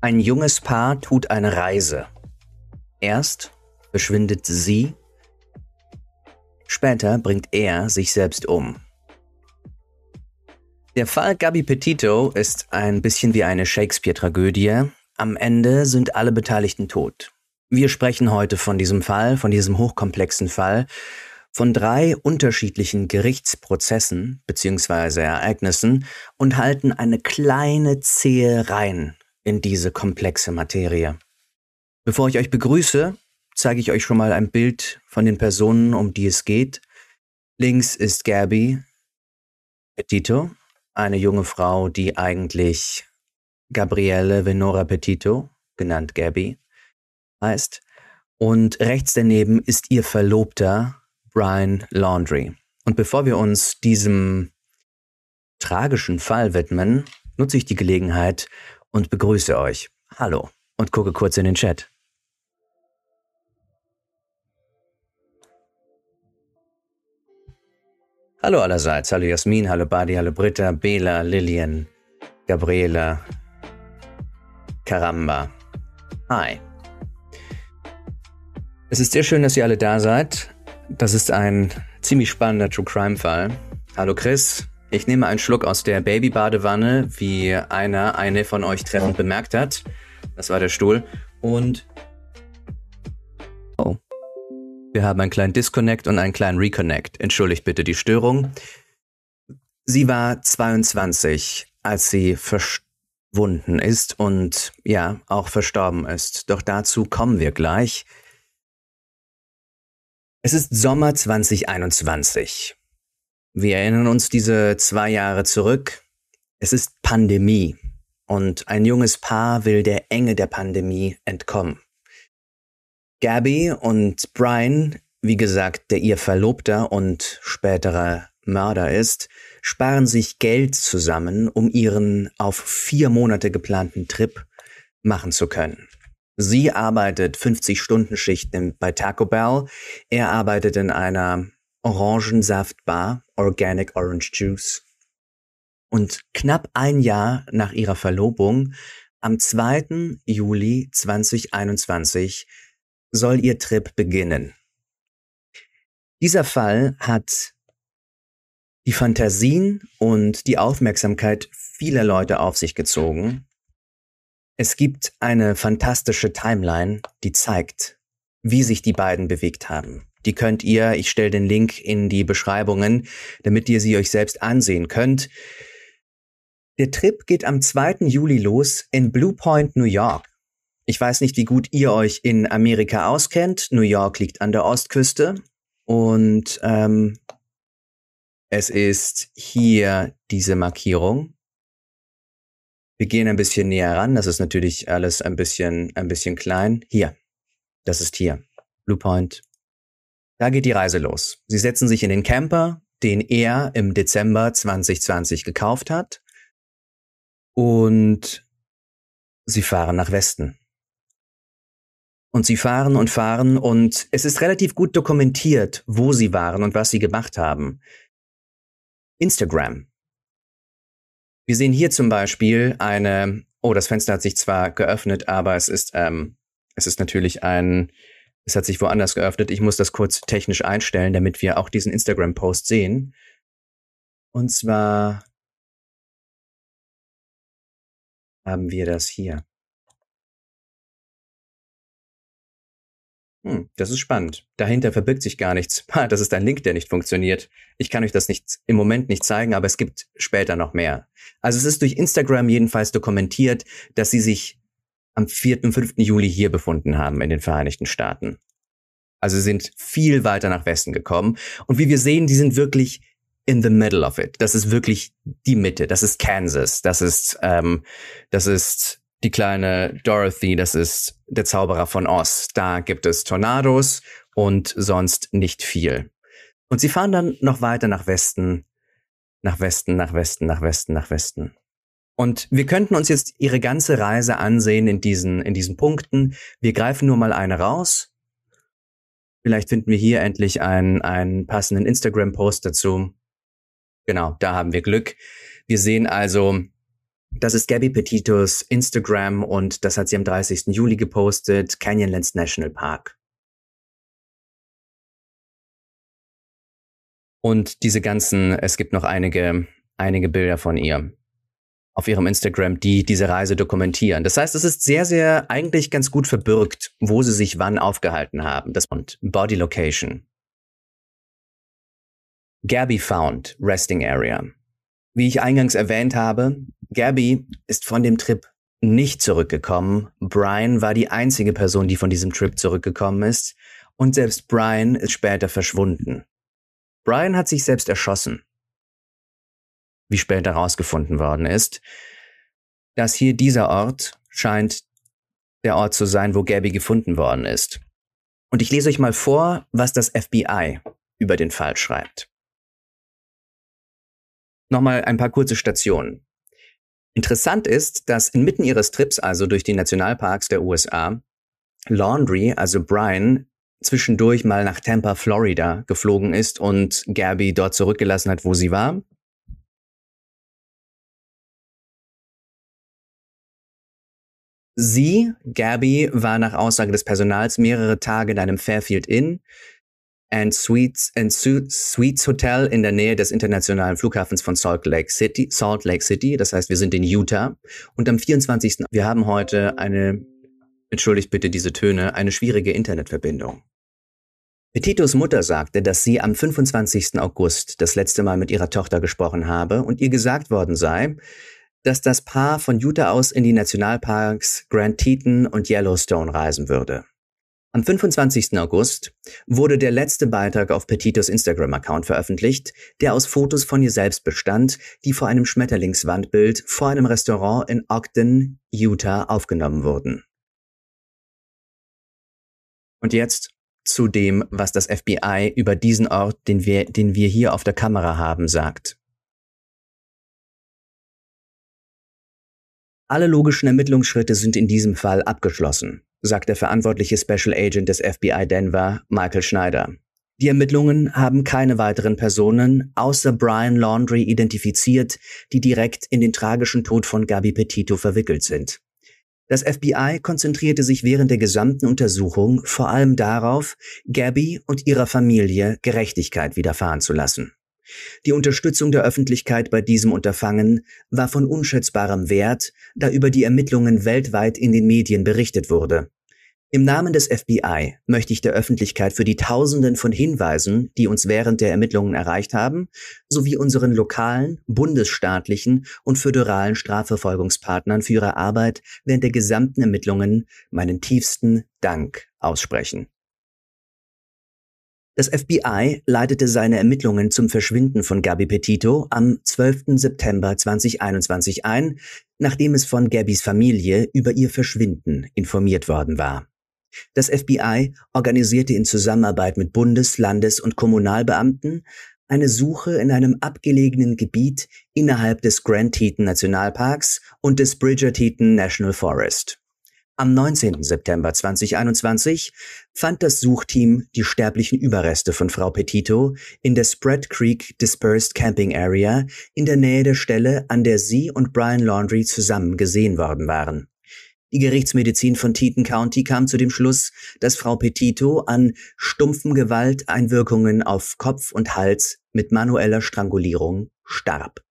Ein junges Paar tut eine Reise. Erst verschwindet sie, später bringt er sich selbst um. Der Fall Gabi Petito ist ein bisschen wie eine Shakespeare-Tragödie. Am Ende sind alle Beteiligten tot. Wir sprechen heute von diesem Fall, von diesem hochkomplexen Fall, von drei unterschiedlichen Gerichtsprozessen bzw. Ereignissen und halten eine kleine zähe rein in diese komplexe Materie. Bevor ich euch begrüße, zeige ich euch schon mal ein Bild von den Personen, um die es geht. Links ist Gabby Petito, eine junge Frau, die eigentlich Gabriele Venora Petito, genannt Gabby, heißt. Und rechts daneben ist ihr Verlobter Brian Laundry. Und bevor wir uns diesem tragischen Fall widmen, nutze ich die Gelegenheit und begrüße euch. Hallo und gucke kurz in den Chat. Hallo allerseits, hallo Jasmin, hallo Badi, hallo Britta, Bela, Lillian, Gabriela, Karamba. Hi. Es ist sehr schön, dass ihr alle da seid. Das ist ein ziemlich spannender True Crime Fall. Hallo Chris, ich nehme einen Schluck aus der Babybadewanne, wie einer, eine von euch treffend bemerkt hat. Das war der Stuhl. Und oh, wir haben einen kleinen Disconnect und einen kleinen Reconnect. Entschuldigt bitte die Störung. Sie war 22, als sie verschwunden ist und ja, auch verstorben ist. Doch dazu kommen wir gleich. Es ist Sommer 2021. Wir erinnern uns diese zwei Jahre zurück. Es ist Pandemie und ein junges Paar will der Enge der Pandemie entkommen. Gabby und Brian, wie gesagt, der ihr Verlobter und späterer Mörder ist, sparen sich Geld zusammen, um ihren auf vier Monate geplanten Trip machen zu können. Sie arbeitet 50-Stunden-Schichten bei Taco Bell. Er arbeitet in einer Orangensaftbar, Organic Orange Juice. Und knapp ein Jahr nach ihrer Verlobung, am 2. Juli 2021, soll ihr Trip beginnen. Dieser Fall hat die Fantasien und die Aufmerksamkeit vieler Leute auf sich gezogen es gibt eine fantastische Timeline, die zeigt, wie sich die beiden bewegt haben. Die könnt ihr, ich stelle den Link in die Beschreibungen, damit ihr sie euch selbst ansehen könnt. Der Trip geht am 2. Juli los in Blue Point, New York. Ich weiß nicht, wie gut ihr euch in Amerika auskennt. New York liegt an der Ostküste und ähm, es ist hier diese Markierung. Wir gehen ein bisschen näher ran. Das ist natürlich alles ein bisschen, ein bisschen klein. Hier. Das ist hier. Blue Point. Da geht die Reise los. Sie setzen sich in den Camper, den er im Dezember 2020 gekauft hat. Und sie fahren nach Westen. Und sie fahren und fahren und es ist relativ gut dokumentiert, wo sie waren und was sie gemacht haben. Instagram wir sehen hier zum Beispiel eine, oh, das Fenster hat sich zwar geöffnet, aber es ist, ähm, es ist natürlich ein, es hat sich woanders geöffnet. Ich muss das kurz technisch einstellen, damit wir auch diesen Instagram-Post sehen. Und zwar haben wir das hier. Hm, das ist spannend. Dahinter verbirgt sich gar nichts. Das ist ein Link, der nicht funktioniert. Ich kann euch das nicht im Moment nicht zeigen, aber es gibt später noch mehr. Also es ist durch Instagram jedenfalls dokumentiert, dass sie sich am 4. und 5. Juli hier befunden haben in den Vereinigten Staaten. Also sind viel weiter nach Westen gekommen. Und wie wir sehen, die sind wirklich in the middle of it. Das ist wirklich die Mitte. Das ist Kansas. Das ist, ähm, das ist die kleine Dorothy, das ist der Zauberer von Oz. Da gibt es Tornados und sonst nicht viel. Und sie fahren dann noch weiter nach Westen, nach Westen, nach Westen, nach Westen, nach Westen. Und wir könnten uns jetzt ihre ganze Reise ansehen in diesen, in diesen Punkten. Wir greifen nur mal eine raus. Vielleicht finden wir hier endlich einen, einen passenden Instagram-Post dazu. Genau, da haben wir Glück. Wir sehen also Das ist Gabby Petitos Instagram und das hat sie am 30. Juli gepostet, Canyonlands National Park. Und diese ganzen, es gibt noch einige, einige Bilder von ihr auf ihrem Instagram, die diese Reise dokumentieren. Das heißt, es ist sehr, sehr eigentlich ganz gut verbürgt, wo sie sich wann aufgehalten haben. Das und Body Location. Gabby Found Resting Area. Wie ich eingangs erwähnt habe, Gabby ist von dem Trip nicht zurückgekommen. Brian war die einzige Person, die von diesem Trip zurückgekommen ist. Und selbst Brian ist später verschwunden. Brian hat sich selbst erschossen. Wie später herausgefunden worden ist, dass hier dieser Ort scheint der Ort zu sein, wo Gabby gefunden worden ist. Und ich lese euch mal vor, was das FBI über den Fall schreibt. Nochmal ein paar kurze Stationen. Interessant ist, dass inmitten ihres Trips, also durch die Nationalparks der USA, Laundry, also Brian, zwischendurch mal nach Tampa, Florida geflogen ist und Gabby dort zurückgelassen hat, wo sie war. Sie, Gabby, war nach Aussage des Personals mehrere Tage in einem Fairfield Inn and Suites, and Suites Hotel in der Nähe des internationalen Flughafens von Salt Lake City, Salt Lake City. Das heißt, wir sind in Utah. Und am 24. Wir haben heute eine, entschuldigt bitte diese Töne, eine schwierige Internetverbindung. Petitos Mutter sagte, dass sie am 25. August das letzte Mal mit ihrer Tochter gesprochen habe und ihr gesagt worden sei, dass das Paar von Utah aus in die Nationalparks Grand Teton und Yellowstone reisen würde. Am 25. August wurde der letzte Beitrag auf Petitos Instagram-Account veröffentlicht, der aus Fotos von ihr selbst bestand, die vor einem Schmetterlingswandbild vor einem Restaurant in Ogden, Utah aufgenommen wurden. Und jetzt zu dem, was das FBI über diesen Ort, den wir, den wir hier auf der Kamera haben, sagt. Alle logischen Ermittlungsschritte sind in diesem Fall abgeschlossen, sagt der verantwortliche Special Agent des FBI Denver, Michael Schneider. Die Ermittlungen haben keine weiteren Personen außer Brian Laundry identifiziert, die direkt in den tragischen Tod von Gabi Petito verwickelt sind. Das FBI konzentrierte sich während der gesamten Untersuchung vor allem darauf, Gabby und ihrer Familie Gerechtigkeit widerfahren zu lassen. Die Unterstützung der Öffentlichkeit bei diesem Unterfangen war von unschätzbarem Wert, da über die Ermittlungen weltweit in den Medien berichtet wurde. Im Namen des FBI möchte ich der Öffentlichkeit für die Tausenden von Hinweisen, die uns während der Ermittlungen erreicht haben, sowie unseren lokalen, bundesstaatlichen und föderalen Strafverfolgungspartnern für ihre Arbeit während der gesamten Ermittlungen meinen tiefsten Dank aussprechen. Das FBI leitete seine Ermittlungen zum Verschwinden von Gabi Petito am 12. September 2021 ein, nachdem es von Gabys Familie über ihr Verschwinden informiert worden war. Das FBI organisierte in Zusammenarbeit mit Bundes-, Landes- und Kommunalbeamten eine Suche in einem abgelegenen Gebiet innerhalb des Grand Teton Nationalparks und des Bridger Teton National Forest. Am 19. September 2021 fand das Suchteam die sterblichen Überreste von Frau Petito in der Spread Creek Dispersed Camping Area in der Nähe der Stelle, an der sie und Brian Laundry zusammen gesehen worden waren. Die Gerichtsmedizin von Teton County kam zu dem Schluss, dass Frau Petito an stumpfen Gewalteinwirkungen auf Kopf und Hals mit manueller Strangulierung starb.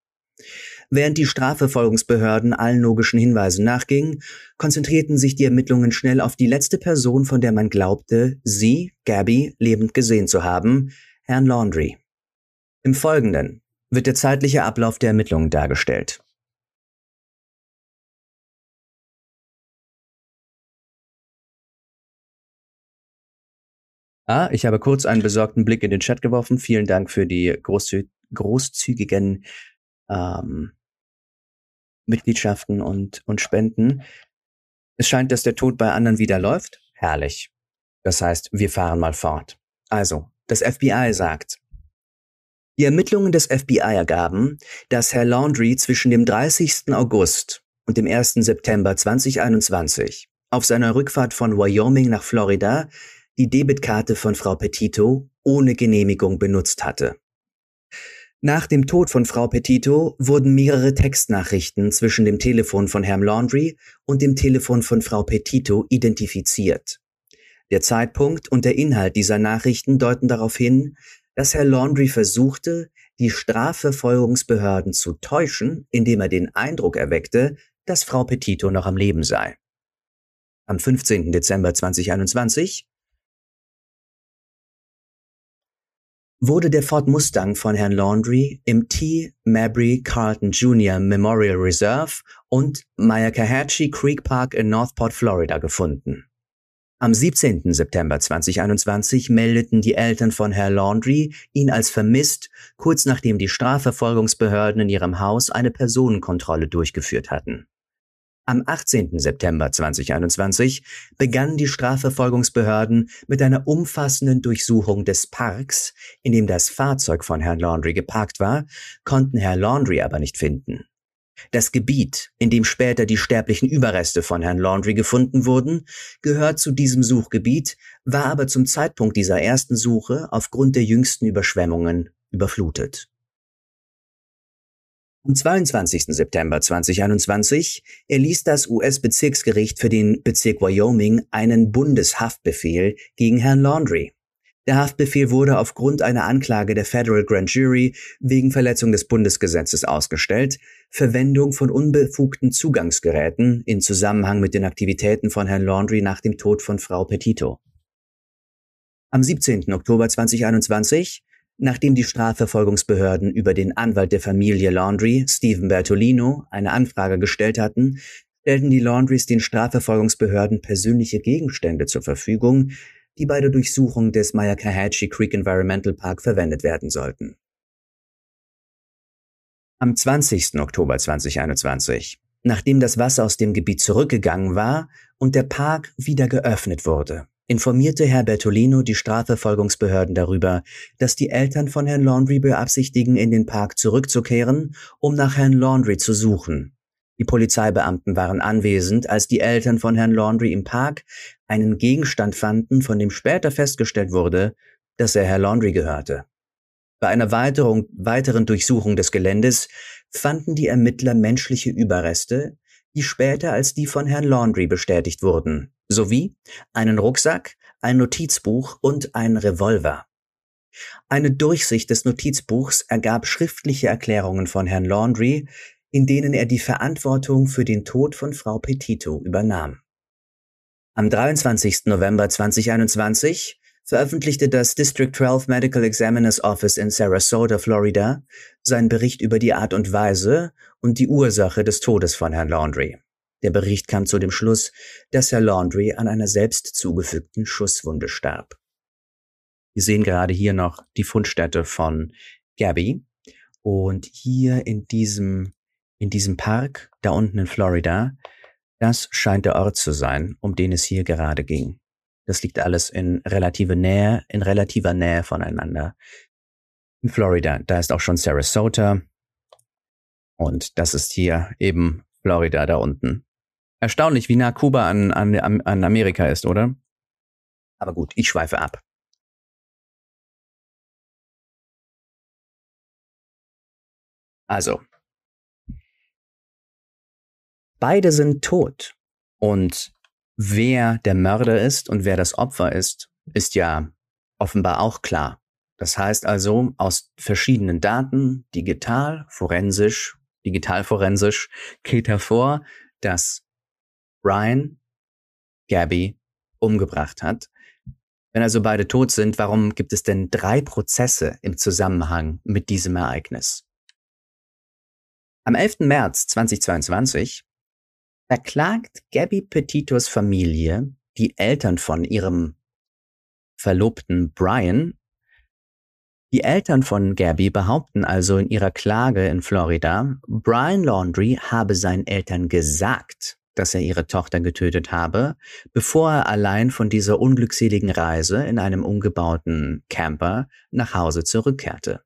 Während die Strafverfolgungsbehörden allen logischen Hinweisen nachgingen, konzentrierten sich die Ermittlungen schnell auf die letzte Person, von der man glaubte, sie, Gabby, lebend gesehen zu haben, Herrn Laundry. Im Folgenden wird der zeitliche Ablauf der Ermittlungen dargestellt. Ah, ich habe kurz einen besorgten Blick in den Chat geworfen. Vielen Dank für die großzü großzügigen ähm, Mitgliedschaften und, und Spenden. Es scheint, dass der Tod bei anderen wieder läuft. Herrlich. Das heißt, wir fahren mal fort. Also, das FBI sagt, die Ermittlungen des FBI ergaben, dass Herr Laundry zwischen dem 30. August und dem 1. September 2021 auf seiner Rückfahrt von Wyoming nach Florida die Debitkarte von Frau Petito ohne Genehmigung benutzt hatte. Nach dem Tod von Frau Petito wurden mehrere Textnachrichten zwischen dem Telefon von Herrn Laundry und dem Telefon von Frau Petito identifiziert. Der Zeitpunkt und der Inhalt dieser Nachrichten deuten darauf hin, dass Herr Laundry versuchte, die Strafverfolgungsbehörden zu täuschen, indem er den Eindruck erweckte, dass Frau Petito noch am Leben sei. Am 15. Dezember 2021 wurde der Ford Mustang von Herrn Laundry im T. Mabry Carlton Jr. Memorial Reserve und Myakkahatchee Creek Park in Northport, Florida gefunden. Am 17. September 2021 meldeten die Eltern von Herr Laundry ihn als vermisst, kurz nachdem die Strafverfolgungsbehörden in ihrem Haus eine Personenkontrolle durchgeführt hatten. Am 18. September 2021 begannen die Strafverfolgungsbehörden mit einer umfassenden Durchsuchung des Parks, in dem das Fahrzeug von Herrn Laundry geparkt war, konnten Herr Laundry aber nicht finden. Das Gebiet, in dem später die sterblichen Überreste von Herrn Laundry gefunden wurden, gehört zu diesem Suchgebiet, war aber zum Zeitpunkt dieser ersten Suche aufgrund der jüngsten Überschwemmungen überflutet. Am 22. September 2021 erließ das US-Bezirksgericht für den Bezirk Wyoming einen Bundeshaftbefehl gegen Herrn Laundry. Der Haftbefehl wurde aufgrund einer Anklage der Federal Grand Jury wegen Verletzung des Bundesgesetzes ausgestellt, Verwendung von unbefugten Zugangsgeräten in Zusammenhang mit den Aktivitäten von Herrn Laundry nach dem Tod von Frau Petito. Am 17. Oktober 2021, nachdem die Strafverfolgungsbehörden über den Anwalt der Familie Laundry, Stephen Bertolino, eine Anfrage gestellt hatten, stellten die Laundrys den Strafverfolgungsbehörden persönliche Gegenstände zur Verfügung, die bei der Durchsuchung des Myakkahatchee Creek Environmental Park verwendet werden sollten. Am 20. Oktober 2021, nachdem das Wasser aus dem Gebiet zurückgegangen war und der Park wieder geöffnet wurde, informierte Herr Bertolino die Strafverfolgungsbehörden darüber, dass die Eltern von Herrn Laundry beabsichtigen, in den Park zurückzukehren, um nach Herrn Laundry zu suchen. Die Polizeibeamten waren anwesend, als die Eltern von Herrn Laundry im Park einen Gegenstand fanden, von dem später festgestellt wurde, dass er Herr Laundry gehörte. Bei einer weiteren, weiteren Durchsuchung des Geländes fanden die Ermittler menschliche Überreste, die später als die von Herrn Laundry bestätigt wurden, sowie einen Rucksack, ein Notizbuch und ein Revolver. Eine Durchsicht des Notizbuchs ergab schriftliche Erklärungen von Herrn Laundry, in denen er die Verantwortung für den Tod von Frau Petito übernahm. Am 23. November 2021 veröffentlichte das District 12 Medical Examiner's Office in Sarasota, Florida, seinen Bericht über die Art und Weise und die Ursache des Todes von Herrn Laundry. Der Bericht kam zu dem Schluss, dass Herr Laundry an einer selbst zugefügten Schusswunde starb. Wir sehen gerade hier noch die Fundstätte von Gabby und hier in diesem in diesem Park da unten in Florida das scheint der Ort zu sein, um den es hier gerade ging. Das liegt alles in relative Nähe, in relativer Nähe voneinander. In Florida, da ist auch schon Sarasota. Und das ist hier eben Florida da unten. Erstaunlich, wie nah Kuba an, an, an Amerika ist, oder? Aber gut, ich schweife ab. Also, Beide sind tot. Und wer der Mörder ist und wer das Opfer ist, ist ja offenbar auch klar. Das heißt also, aus verschiedenen Daten, digital, forensisch, digital-forensisch, geht hervor, dass Brian Gabby umgebracht hat. Wenn also beide tot sind, warum gibt es denn drei Prozesse im Zusammenhang mit diesem Ereignis? Am 11. März 2022 verklagt Gabby Petitos Familie die Eltern von ihrem Verlobten Brian. Die Eltern von Gabby behaupten also in ihrer Klage in Florida, Brian Laundry habe seinen Eltern gesagt, dass er ihre Tochter getötet habe, bevor er allein von dieser unglückseligen Reise in einem umgebauten Camper nach Hause zurückkehrte.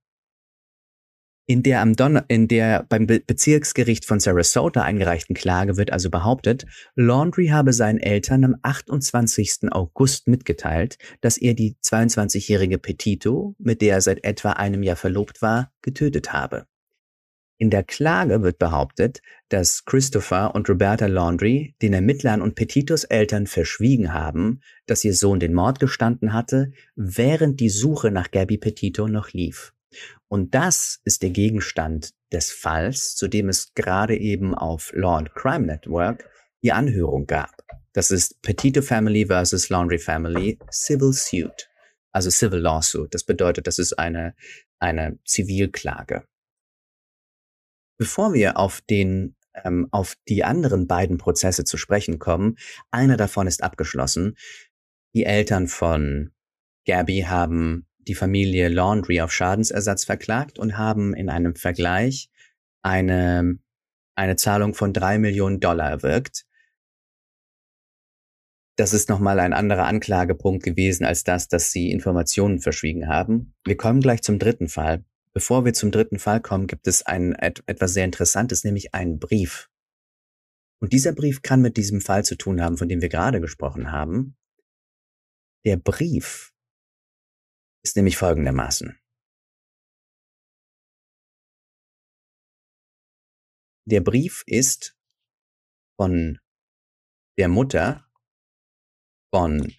In der, am Don in der beim Be Bezirksgericht von Sarasota eingereichten Klage wird also behauptet, Laundry habe seinen Eltern am 28. August mitgeteilt, dass er die 22-jährige Petito, mit der er seit etwa einem Jahr verlobt war, getötet habe. In der Klage wird behauptet, dass Christopher und Roberta Laundry den Ermittlern und Petitos Eltern verschwiegen haben, dass ihr Sohn den Mord gestanden hatte, während die Suche nach Gabby Petito noch lief. Und das ist der Gegenstand des Falls, zu dem es gerade eben auf Law and Crime Network die Anhörung gab. Das ist Petito Family versus Laundry Family Civil Suit, also Civil Lawsuit. Das bedeutet, das ist eine, eine Zivilklage. Bevor wir auf den ähm, auf die anderen beiden Prozesse zu sprechen kommen, einer davon ist abgeschlossen. Die Eltern von Gabby haben die Familie Laundry auf Schadensersatz verklagt und haben in einem Vergleich eine, eine Zahlung von drei Millionen Dollar erwirkt. Das ist nochmal ein anderer Anklagepunkt gewesen als das, dass sie Informationen verschwiegen haben. Wir kommen gleich zum dritten Fall. Bevor wir zum dritten Fall kommen, gibt es ein, etwas sehr Interessantes, nämlich einen Brief. Und dieser Brief kann mit diesem Fall zu tun haben, von dem wir gerade gesprochen haben. Der Brief ist nämlich folgendermaßen. Der Brief ist von der Mutter von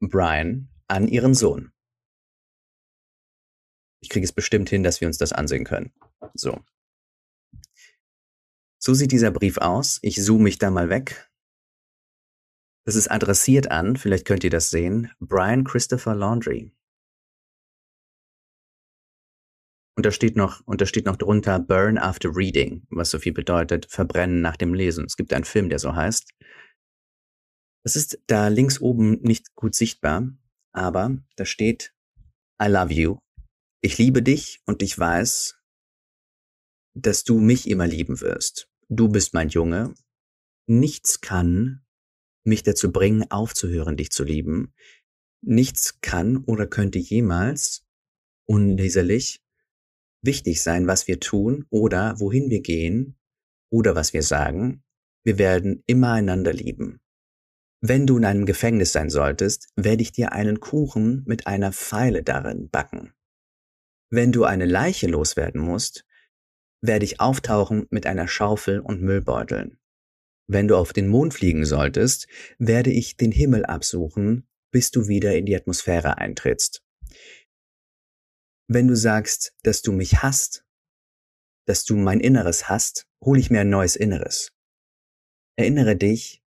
Brian an ihren Sohn. Ich kriege es bestimmt hin, dass wir uns das ansehen können. So. So sieht dieser Brief aus. Ich zoome mich da mal weg. Das ist adressiert an, vielleicht könnt ihr das sehen, Brian Christopher Laundry. Und da steht noch, und da steht noch drunter Burn after reading, was so viel bedeutet, verbrennen nach dem Lesen. Es gibt einen Film, der so heißt. Das ist da links oben nicht gut sichtbar, aber da steht I love you. Ich liebe dich und ich weiß, dass du mich immer lieben wirst. Du bist mein Junge. Nichts kann mich dazu bringen, aufzuhören, dich zu lieben. Nichts kann oder könnte jemals unleserlich wichtig sein, was wir tun oder wohin wir gehen oder was wir sagen. Wir werden immer einander lieben. Wenn du in einem Gefängnis sein solltest, werde ich dir einen Kuchen mit einer Pfeile darin backen. Wenn du eine Leiche loswerden musst, werde ich auftauchen mit einer Schaufel und Müllbeuteln. Wenn du auf den Mond fliegen solltest, werde ich den Himmel absuchen, bis du wieder in die Atmosphäre eintrittst. Wenn du sagst, dass du mich hast, dass du mein Inneres hast, hole ich mir ein neues Inneres. Erinnere dich,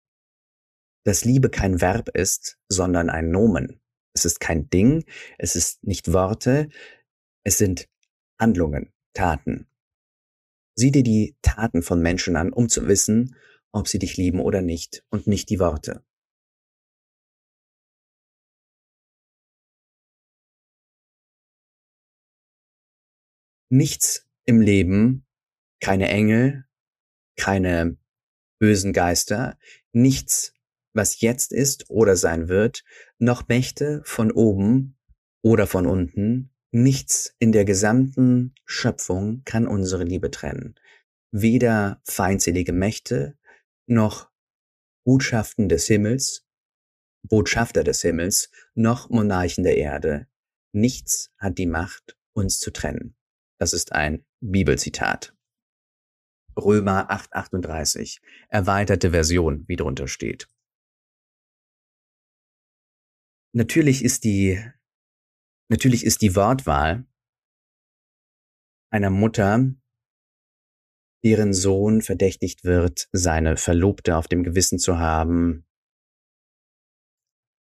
dass Liebe kein Verb ist, sondern ein Nomen. Es ist kein Ding, es ist nicht Worte, es sind Handlungen, Taten. Sieh dir die Taten von Menschen an, um zu wissen, ob sie dich lieben oder nicht und nicht die Worte. Nichts im Leben, keine Engel, keine bösen Geister, nichts, was jetzt ist oder sein wird, noch Mächte von oben oder von unten, nichts in der gesamten Schöpfung kann unsere Liebe trennen. Weder feindselige Mächte noch Botschaften des Himmels, Botschafter des Himmels, noch Monarchen der Erde. Nichts hat die Macht, uns zu trennen. Das ist ein Bibelzitat. Römer 8:38, erweiterte Version, wie drunter steht. Natürlich ist die, natürlich ist die Wortwahl einer Mutter deren Sohn verdächtigt wird, seine Verlobte auf dem Gewissen zu haben.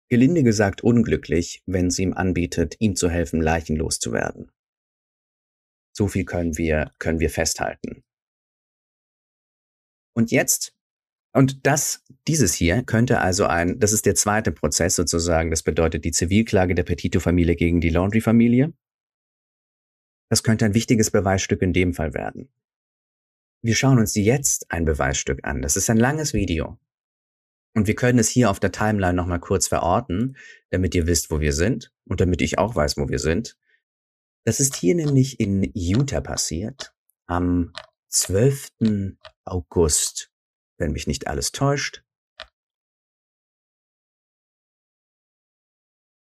Gelinde gesagt unglücklich, wenn sie ihm anbietet, ihm zu helfen, leichenlos zu werden. So viel können wir, können wir festhalten. Und jetzt, und das, dieses hier könnte also ein, das ist der zweite Prozess sozusagen, das bedeutet die Zivilklage der Petito-Familie gegen die Laundry-Familie. Das könnte ein wichtiges Beweisstück in dem Fall werden. Wir schauen uns jetzt ein Beweisstück an. Das ist ein langes Video. Und wir können es hier auf der Timeline nochmal kurz verorten, damit ihr wisst, wo wir sind und damit ich auch weiß, wo wir sind. Das ist hier nämlich in Utah passiert, am 12. August, wenn mich nicht alles täuscht.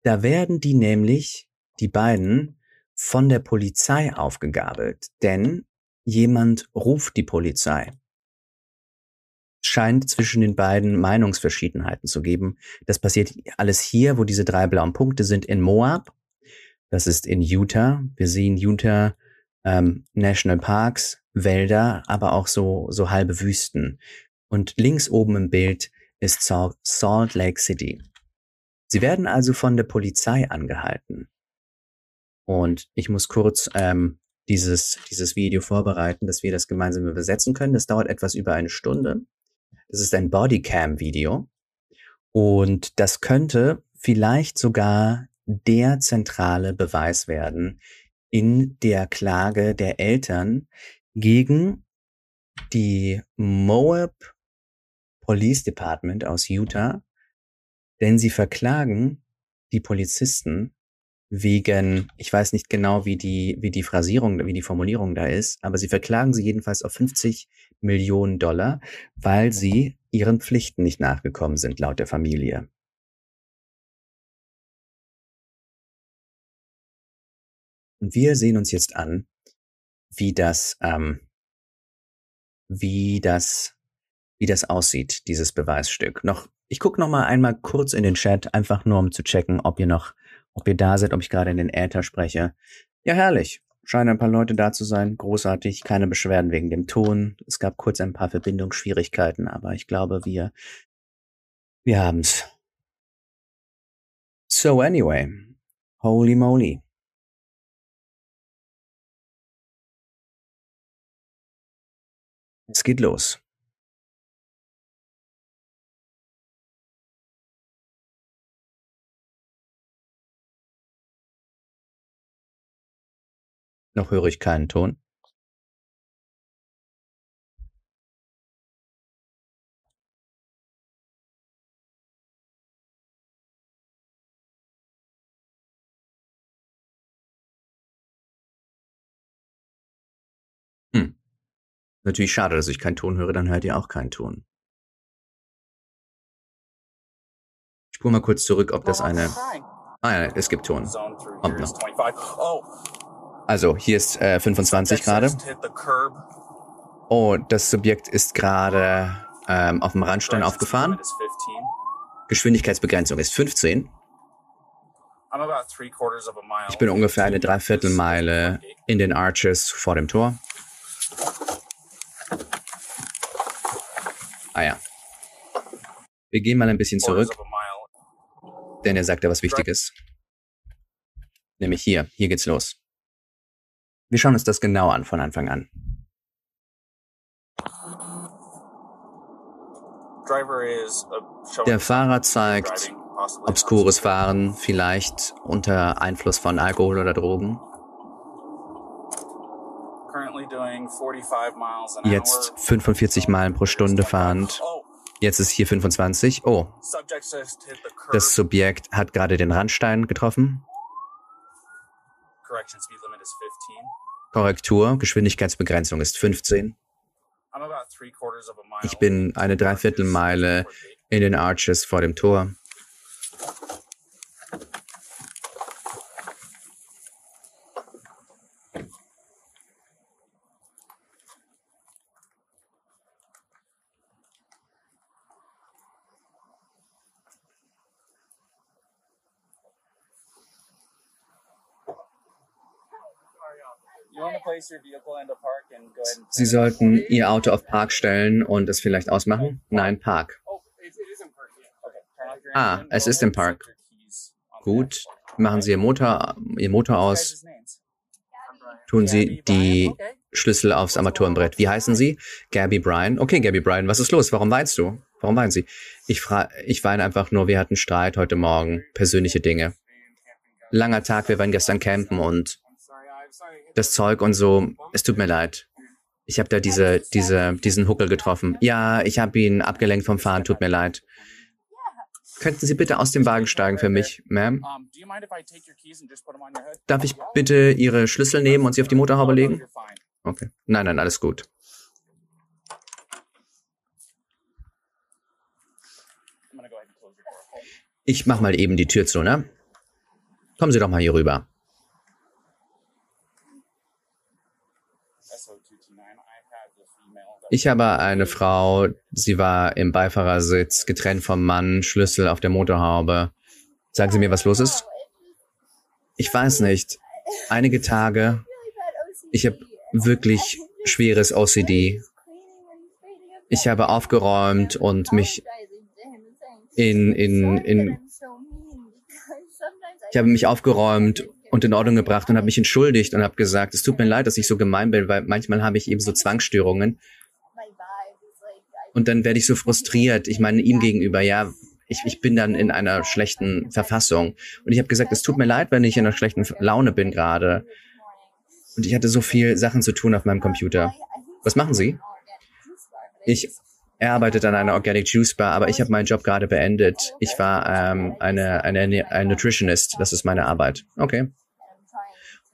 Da werden die nämlich, die beiden, von der Polizei aufgegabelt, denn jemand ruft die Polizei. Scheint zwischen den beiden Meinungsverschiedenheiten zu geben. Das passiert alles hier, wo diese drei blauen Punkte sind, in Moab. Das ist in Utah. Wir sehen Utah, ähm, National Parks, Wälder, aber auch so, so halbe Wüsten. Und links oben im Bild ist Salt Lake City. Sie werden also von der Polizei angehalten. Und ich muss kurz ähm, dieses, dieses Video vorbereiten, dass wir das gemeinsam übersetzen können. Das dauert etwas über eine Stunde. Das ist ein Bodycam-Video. Und das könnte vielleicht sogar der zentrale Beweis werden in der Klage der Eltern gegen die Moab Police Department aus Utah, denn sie verklagen die Polizisten wegen, ich weiß nicht genau, wie die, wie die Phrasierung, wie die Formulierung da ist, aber sie verklagen sie jedenfalls auf 50 Millionen Dollar, weil sie ihren Pflichten nicht nachgekommen sind, laut der Familie. Und wir sehen uns jetzt an, wie das, ähm, wie das, wie das aussieht, dieses Beweisstück. Noch, ich gucke noch mal einmal kurz in den Chat, einfach nur um zu checken, ob ihr noch ob ihr da seid, ob ich gerade in den Äther spreche. Ja, herrlich. Scheinen ein paar Leute da zu sein. Großartig. Keine Beschwerden wegen dem Ton. Es gab kurz ein paar Verbindungsschwierigkeiten, aber ich glaube, wir, wir haben's. So anyway. Holy moly. Es geht los. Noch höre ich keinen Ton. Hm. Natürlich schade, dass ich keinen Ton höre, dann hört ihr auch keinen Ton. Ich spule mal kurz zurück, ob das eine... Ah ja, es gibt Ton. Kommt noch. Also hier ist äh, 25 gerade. Oh, das Subjekt ist gerade ähm, auf dem Randstein aufgefahren. Geschwindigkeitsbegrenzung ist 15. Ich bin ungefähr eine Dreiviertelmeile in den Arches vor dem Tor. Ah ja. Wir gehen mal ein bisschen zurück, denn er sagt ja was Wichtiges. Nämlich hier. Hier geht's los. Wir schauen uns das genau an von Anfang an. Der Fahrer zeigt obskures Fahren, vielleicht unter Einfluss von Alkohol oder Drogen. Jetzt 45 Meilen pro Stunde fahrend. Oh. Jetzt ist hier 25. Oh. Das Subjekt hat gerade den Randstein getroffen. Korrektur, Geschwindigkeitsbegrenzung ist 15. Ich bin eine Dreiviertelmeile in den Arches vor dem Tor. Sie sollten Ihr Auto auf Park stellen und es vielleicht ausmachen? Nein, Park. Ah, es ist im Park. Gut. Machen Sie Ihr Motor, Ihr Motor aus. Tun Sie die Schlüssel aufs Armaturenbrett. Wie heißen Sie? Gabby Bryan. Okay, Gabby Bryan, was ist los? Warum weinst du? Warum weinen Sie? Ich, ich weine einfach nur, wir hatten Streit heute Morgen. Persönliche Dinge. Langer Tag, wir waren gestern campen und das Zeug und so. Es tut mir leid. Ich habe da diese, diese, diesen Huckel getroffen. Ja, ich habe ihn abgelenkt vom Fahren. Tut mir leid. Könnten Sie bitte aus dem Wagen steigen für mich, Ma'am? Darf ich bitte Ihre Schlüssel nehmen und sie auf die Motorhaube legen? Okay. Nein, nein, alles gut. Ich mach mal eben die Tür zu, ne? Kommen Sie doch mal hier rüber. Ich habe eine Frau, sie war im Beifahrersitz, getrennt vom Mann, Schlüssel auf der Motorhaube. Sagen Sie mir, was los ist? Ich weiß nicht. Einige Tage. Ich habe wirklich schweres OCD. Ich habe aufgeräumt und mich in, in, in, ich habe mich aufgeräumt und in Ordnung gebracht und habe mich entschuldigt und habe gesagt, es tut mir leid, dass ich so gemein bin, weil manchmal habe ich eben so Zwangsstörungen und dann werde ich so frustriert. Ich meine, ihm gegenüber, ja, ich, ich bin dann in einer schlechten Verfassung. Und ich habe gesagt, es tut mir leid, wenn ich in einer schlechten Laune bin gerade. Und ich hatte so viel Sachen zu tun auf meinem Computer. Was machen Sie? Ich arbeitet an einer Organic Juice Bar, aber ich habe meinen Job gerade beendet. Ich war ähm, eine, eine, ein Nutritionist. Das ist meine Arbeit. Okay.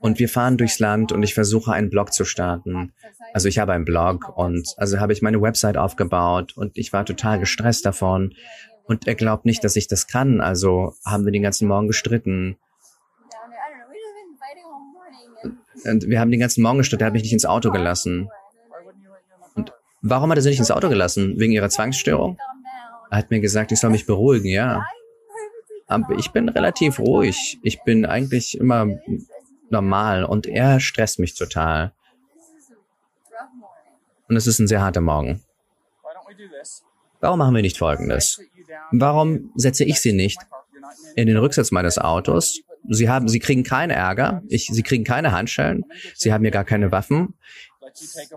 Und wir fahren durchs Land und ich versuche einen Blog zu starten. Also ich habe einen Blog und also habe ich meine Website aufgebaut und ich war total gestresst davon. Und er glaubt nicht, dass ich das kann. Also haben wir den ganzen Morgen gestritten. Und wir haben den ganzen Morgen gestritten. Er hat mich nicht ins Auto gelassen. Und warum hat er sie nicht ins Auto gelassen? Wegen ihrer Zwangsstörung? Er hat mir gesagt, ich soll mich beruhigen, ja. Aber ich bin relativ ruhig. Ich bin eigentlich immer normal und er stresst mich total. Und es ist ein sehr harter Morgen. Warum machen wir nicht Folgendes? Warum setze ich Sie nicht in den Rücksitz meines Autos? Sie haben, Sie kriegen keinen Ärger. Ich, Sie kriegen keine Handschellen. Sie haben hier gar keine Waffen.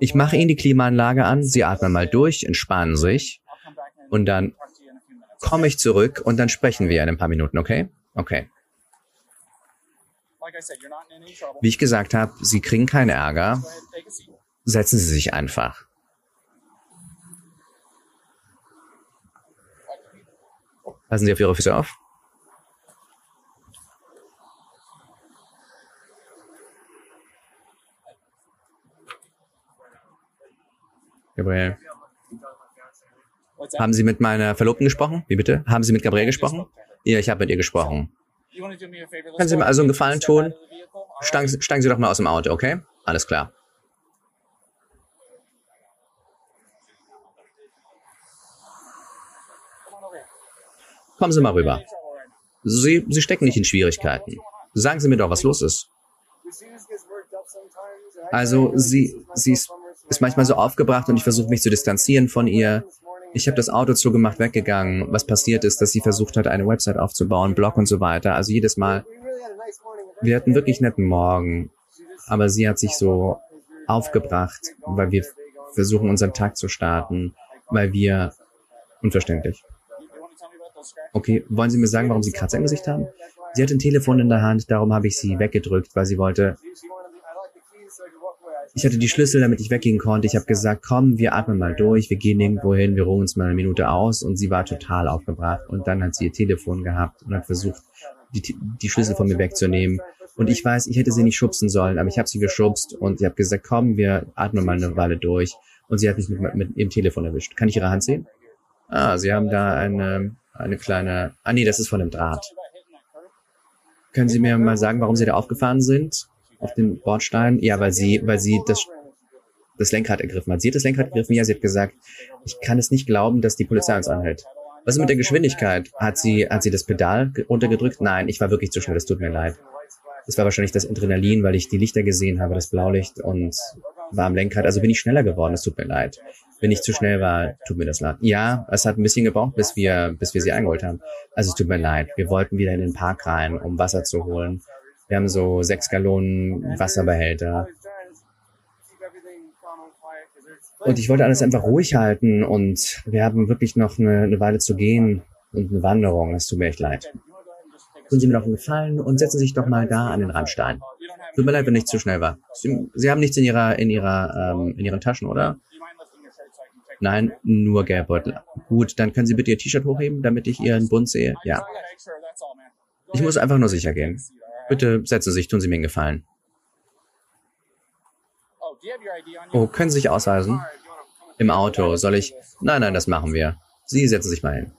Ich mache Ihnen die Klimaanlage an. Sie atmen mal durch, entspannen sich. Und dann komme ich zurück und dann sprechen wir in ein paar Minuten, okay? Okay. Wie ich gesagt habe, Sie kriegen keinen Ärger. Setzen Sie sich einfach. Passen Sie auf Ihre Füße auf. Gabriel. Haben Sie mit meiner Verlobten gesprochen? Wie bitte? Haben Sie mit Gabriel gesprochen? Ja, ich habe mit ihr gesprochen. Können Sie mir also einen Gefallen tun? Steigen, steigen Sie doch mal aus dem Auto, okay? Alles klar. Kommen Sie mal rüber. Sie, Sie stecken nicht in Schwierigkeiten. Sagen Sie mir doch, was los ist. Also, sie, sie ist, ist manchmal so aufgebracht und ich versuche mich zu distanzieren von ihr. Ich habe das Auto zugemacht, weggegangen. Was passiert ist, dass sie versucht hat, eine Website aufzubauen, Blog und so weiter. Also jedes Mal. Wir hatten wirklich netten Morgen. Aber sie hat sich so aufgebracht, weil wir versuchen, unseren Tag zu starten, weil wir unverständlich. Okay, wollen Sie mir sagen, warum Sie Kratzer im Gesicht haben? Sie hat ein Telefon in der Hand, darum habe ich sie weggedrückt, weil sie wollte, ich hatte die Schlüssel, damit ich weggehen konnte. Ich habe gesagt, komm, wir atmen mal durch, wir gehen irgendwo hin, wir ruhen uns mal eine Minute aus. Und sie war total aufgebracht. Und dann hat sie ihr Telefon gehabt und hat versucht, die, die Schlüssel von mir wegzunehmen. Und ich weiß, ich hätte sie nicht schubsen sollen, aber ich habe sie geschubst und sie habe gesagt, komm, wir atmen mal eine Weile durch. Und sie hat mich mit, mit ihrem Telefon erwischt. Kann ich ihre Hand sehen? Ah, sie haben da eine, eine kleine, ah nee, das ist von einem Draht. Können Sie mir mal sagen, warum Sie da aufgefahren sind? Auf den Bordstein? Ja, weil sie, weil sie das, das Lenkrad ergriffen hat. Sie hat das Lenkrad ergriffen, ja, sie hat gesagt, ich kann es nicht glauben, dass die Polizei uns anhält. Was ist mit der Geschwindigkeit? Hat sie, hat sie das Pedal runtergedrückt? Nein, ich war wirklich zu schnell, das tut mir leid. Es war wahrscheinlich das Adrenalin, weil ich die Lichter gesehen habe, das Blaulicht und war am Lenkrad. Also bin ich schneller geworden, es tut mir leid. Wenn ich zu schnell war, tut mir das leid. Ja, es hat ein bisschen gebraucht, bis wir, bis wir sie eingeholt haben. Also es tut mir leid. Wir wollten wieder in den Park rein, um Wasser zu holen. Wir haben so sechs Gallonen Wasserbehälter. Und ich wollte alles einfach ruhig halten und wir haben wirklich noch eine, eine Weile zu gehen und eine Wanderung. Es tut mir echt leid. Tun Sie mir doch einen Gefallen und setzen Sie sich doch mal da an den Randstein. Tut mir leid, wenn ich zu schnell war. Sie, Sie haben nichts in Ihrer, in Ihrer, ähm, in Ihren Taschen, oder? Nein, nur Geldbeutel. Gut, dann können Sie bitte Ihr T-Shirt hochheben, damit ich Ihren Bund sehe. Ja. Ich muss einfach nur sicher gehen. Bitte setzen Sie sich, tun Sie mir einen Gefallen. Oh, können Sie sich ausweisen? Im Auto. Soll ich? Nein, nein, das machen wir. Sie setzen sich mal hin.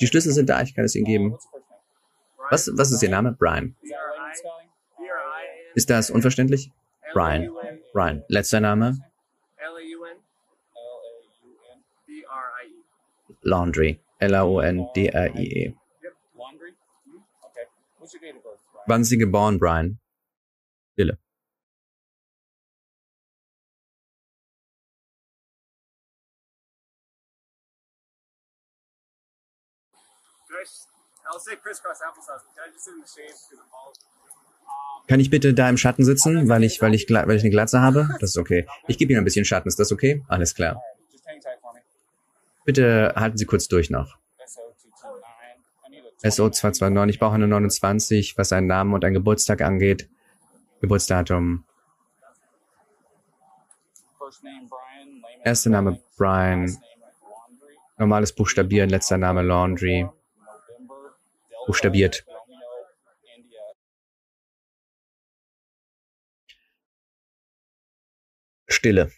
Die Schlüssel sind da, ich kann es Ihnen geben. Was, was ist Ihr Name? Brian. Ist das unverständlich? Brian. Brian. Letzter Name? Laundry. L-A-U-N-D-R-I-E. Wann sind Sie geboren, Brian? Stille. Kann ich bitte da im Schatten sitzen, weil ich, weil ich, weil ich eine Glatze habe? Das ist okay. Ich gebe Ihnen ein bisschen Schatten. Ist das okay? Alles klar. Bitte halten Sie kurz durch noch. SO229, ich brauche eine 29, was einen Namen und einen Geburtstag angeht. Geburtsdatum. Erster Name Brian. Normales Buchstabieren, letzter Name Laundry. Buchstabiert. Stille.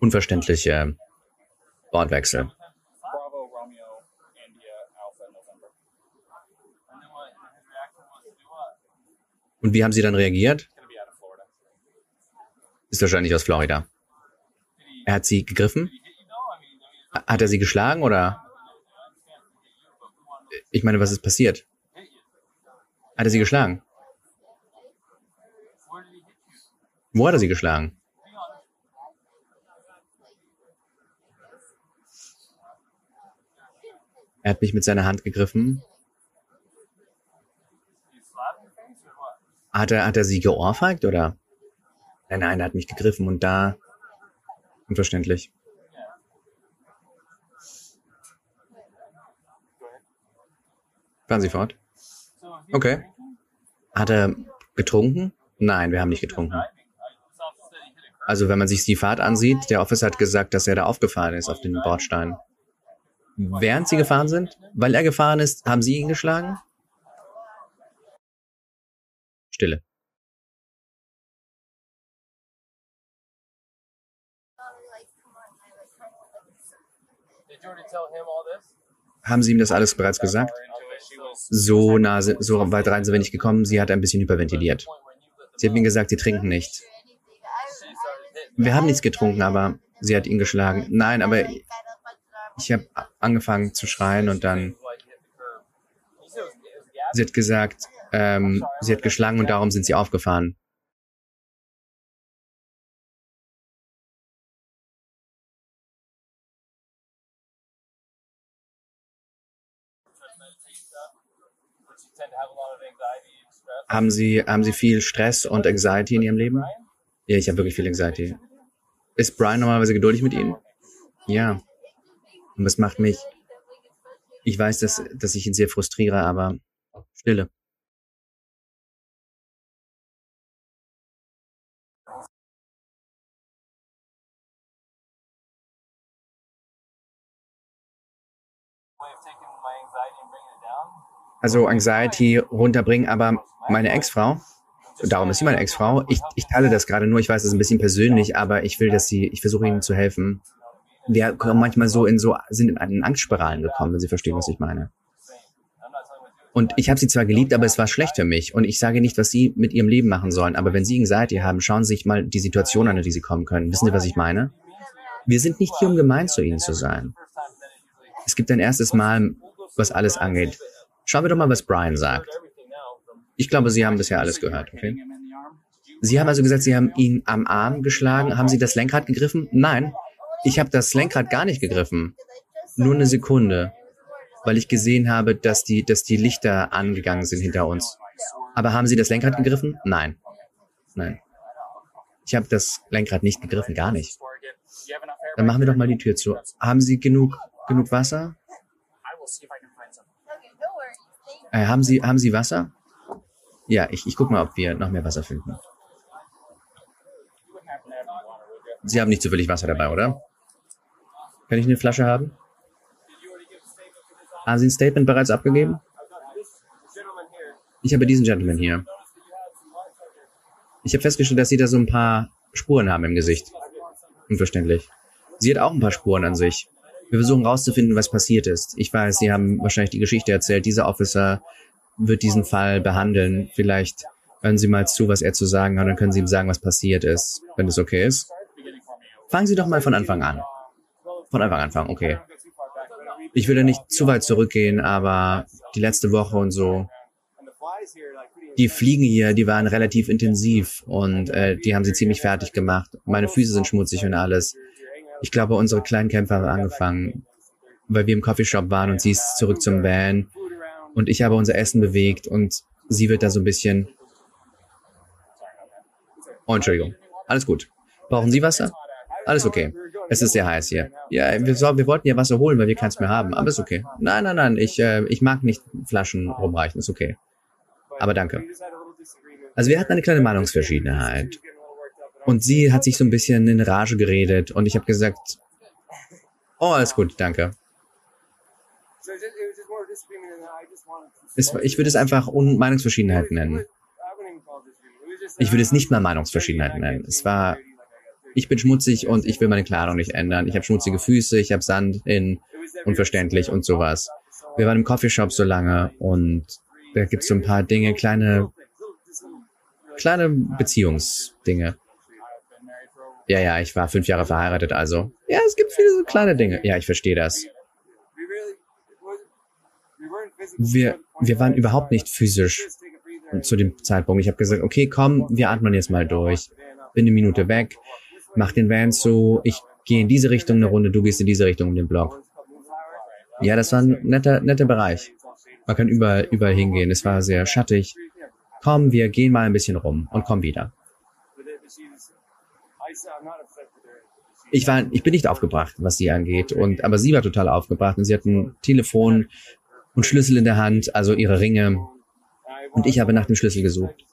Unverständliche Wortwechsel. Und wie haben Sie dann reagiert? Ist wahrscheinlich aus Florida. Er hat Sie gegriffen? Hat er Sie geschlagen oder? Ich meine, was ist passiert? Hat er Sie geschlagen? Wo hat er Sie geschlagen? Er hat mich mit seiner Hand gegriffen. Hat er, hat er sie geohrfeigt oder? Nein, nein, er hat mich gegriffen und da. Unverständlich. Fahren Sie fort. Okay. Hat er getrunken? Nein, wir haben nicht getrunken. Also wenn man sich die Fahrt ansieht, der Officer hat gesagt, dass er da aufgefahren ist auf den Bordstein. Während sie gefahren sind? Weil er gefahren ist, haben sie ihn geschlagen? Stille. Haben Sie ihm das alles bereits gesagt? So nah, so weit rein sind wir nicht gekommen. Sie hat ein bisschen hyperventiliert. Sie hat mir gesagt, Sie trinken nicht. Wir haben nichts getrunken, aber sie hat ihn geschlagen. Nein, aber ich habe angefangen zu schreien und dann sie hat gesagt, ähm, sie hat geschlagen und darum sind sie aufgefahren. Haben Sie, haben Sie viel Stress und Anxiety in Ihrem Leben? Ja, ich habe wirklich viel Anxiety. Ist Brian normalerweise geduldig mit Ihnen? Ja. Und das macht mich, ich weiß, dass, dass ich ihn sehr frustriere, aber Stille. Also Anxiety runterbringen, aber meine Ex-Frau, darum ist sie meine Ex-Frau, ich, ich teile das gerade nur, ich weiß, es ein bisschen persönlich, aber ich will, dass sie, ich versuche ihnen zu helfen wir kommen manchmal so in so, sind in Angstspiralen gekommen, wenn Sie verstehen, was ich meine. Und ich habe sie zwar geliebt, aber es war schlecht für mich. Und ich sage nicht, was sie mit ihrem Leben machen sollen. Aber wenn sie Anxiety haben, schauen Sie sich mal die Situation an, in die sie kommen können. Wissen Sie, was ich meine? Wir sind nicht hier, um gemein zu ihnen zu sein. Es gibt ein erstes Mal, was alles angeht. Schauen wir doch mal, was Brian sagt. Ich glaube, Sie haben bisher alles gehört, okay? Sie haben also gesagt, Sie haben ihn am Arm geschlagen. Haben Sie das Lenkrad gegriffen? Nein. Ich habe das Lenkrad gar nicht gegriffen. Nur eine Sekunde. Weil ich gesehen habe, dass die, dass die Lichter angegangen sind hinter uns. Aber haben Sie das Lenkrad gegriffen? Nein. Nein. Ich habe das Lenkrad nicht gegriffen, gar nicht. Dann machen wir doch mal die Tür zu. Haben Sie genug, genug Wasser? Äh, haben Sie, haben Sie Wasser? Ja, ich, ich guck mal, ob wir noch mehr Wasser finden. Sie haben nicht zufällig Wasser dabei, oder? Kann ich eine Flasche haben? Haben Sie ein Statement bereits abgegeben? Ich habe diesen Gentleman hier. Ich habe festgestellt, dass Sie da so ein paar Spuren haben im Gesicht. Unverständlich. Sie hat auch ein paar Spuren an sich. Wir versuchen rauszufinden, was passiert ist. Ich weiß, Sie haben wahrscheinlich die Geschichte erzählt. Dieser Officer wird diesen Fall behandeln. Vielleicht hören Sie mal zu, was er zu sagen hat, dann können Sie ihm sagen, was passiert ist, wenn das okay ist. Fangen Sie doch mal von Anfang an. Von Anfang an anfangen, okay. Ich will ja nicht zu weit zurückgehen, aber die letzte Woche und so, die Fliegen hier, die waren relativ intensiv und äh, die haben sie ziemlich fertig gemacht. Meine Füße sind schmutzig und alles. Ich glaube, unsere kleinen Kämpfe haben angefangen, weil wir im Coffeeshop waren und sie ist zurück zum Van und ich habe unser Essen bewegt und sie wird da so ein bisschen... Oh, Entschuldigung. Alles gut. Brauchen Sie Wasser? Alles okay. Es ist sehr heiß hier. Ja, wir, so, wir wollten ja Wasser holen, weil wir keins mehr haben. Aber ist okay. Nein, nein, nein. Ich, äh, ich mag nicht Flaschen rumreichen. Ist okay. Aber danke. Also wir hatten eine kleine Meinungsverschiedenheit. Und sie hat sich so ein bisschen in Rage geredet und ich habe gesagt, oh, alles gut, danke. Es, ich würde es einfach Un Meinungsverschiedenheit nennen. Ich würde es nicht mal Meinungsverschiedenheit nennen. Es war, ich bin schmutzig und ich will meine Kleidung nicht ändern. Ich habe schmutzige Füße, ich habe Sand in, unverständlich und sowas. Wir waren im Coffeeshop so lange und da gibt's so ein paar Dinge, kleine, kleine Beziehungsdinge. Ja, ja, ich war fünf Jahre verheiratet, also. Ja, es gibt viele so kleine Dinge. Ja, ich verstehe das. Wir, wir waren überhaupt nicht physisch zu dem Zeitpunkt. Ich habe gesagt, okay, komm, wir atmen jetzt mal durch. Bin eine Minute weg, mach den Van zu, ich gehe in diese Richtung eine Runde, du gehst in diese Richtung um den Block. Ja, das war ein netter, netter Bereich. Man kann überall, überall hingehen. Es war sehr schattig. Komm, wir gehen mal ein bisschen rum und komm wieder. Ich war, ich bin nicht aufgebracht, was sie angeht, und, aber sie war total aufgebracht und sie hat ein Telefon und Schlüssel in der Hand, also ihre Ringe. Und ich habe nach dem Schlüssel gesucht.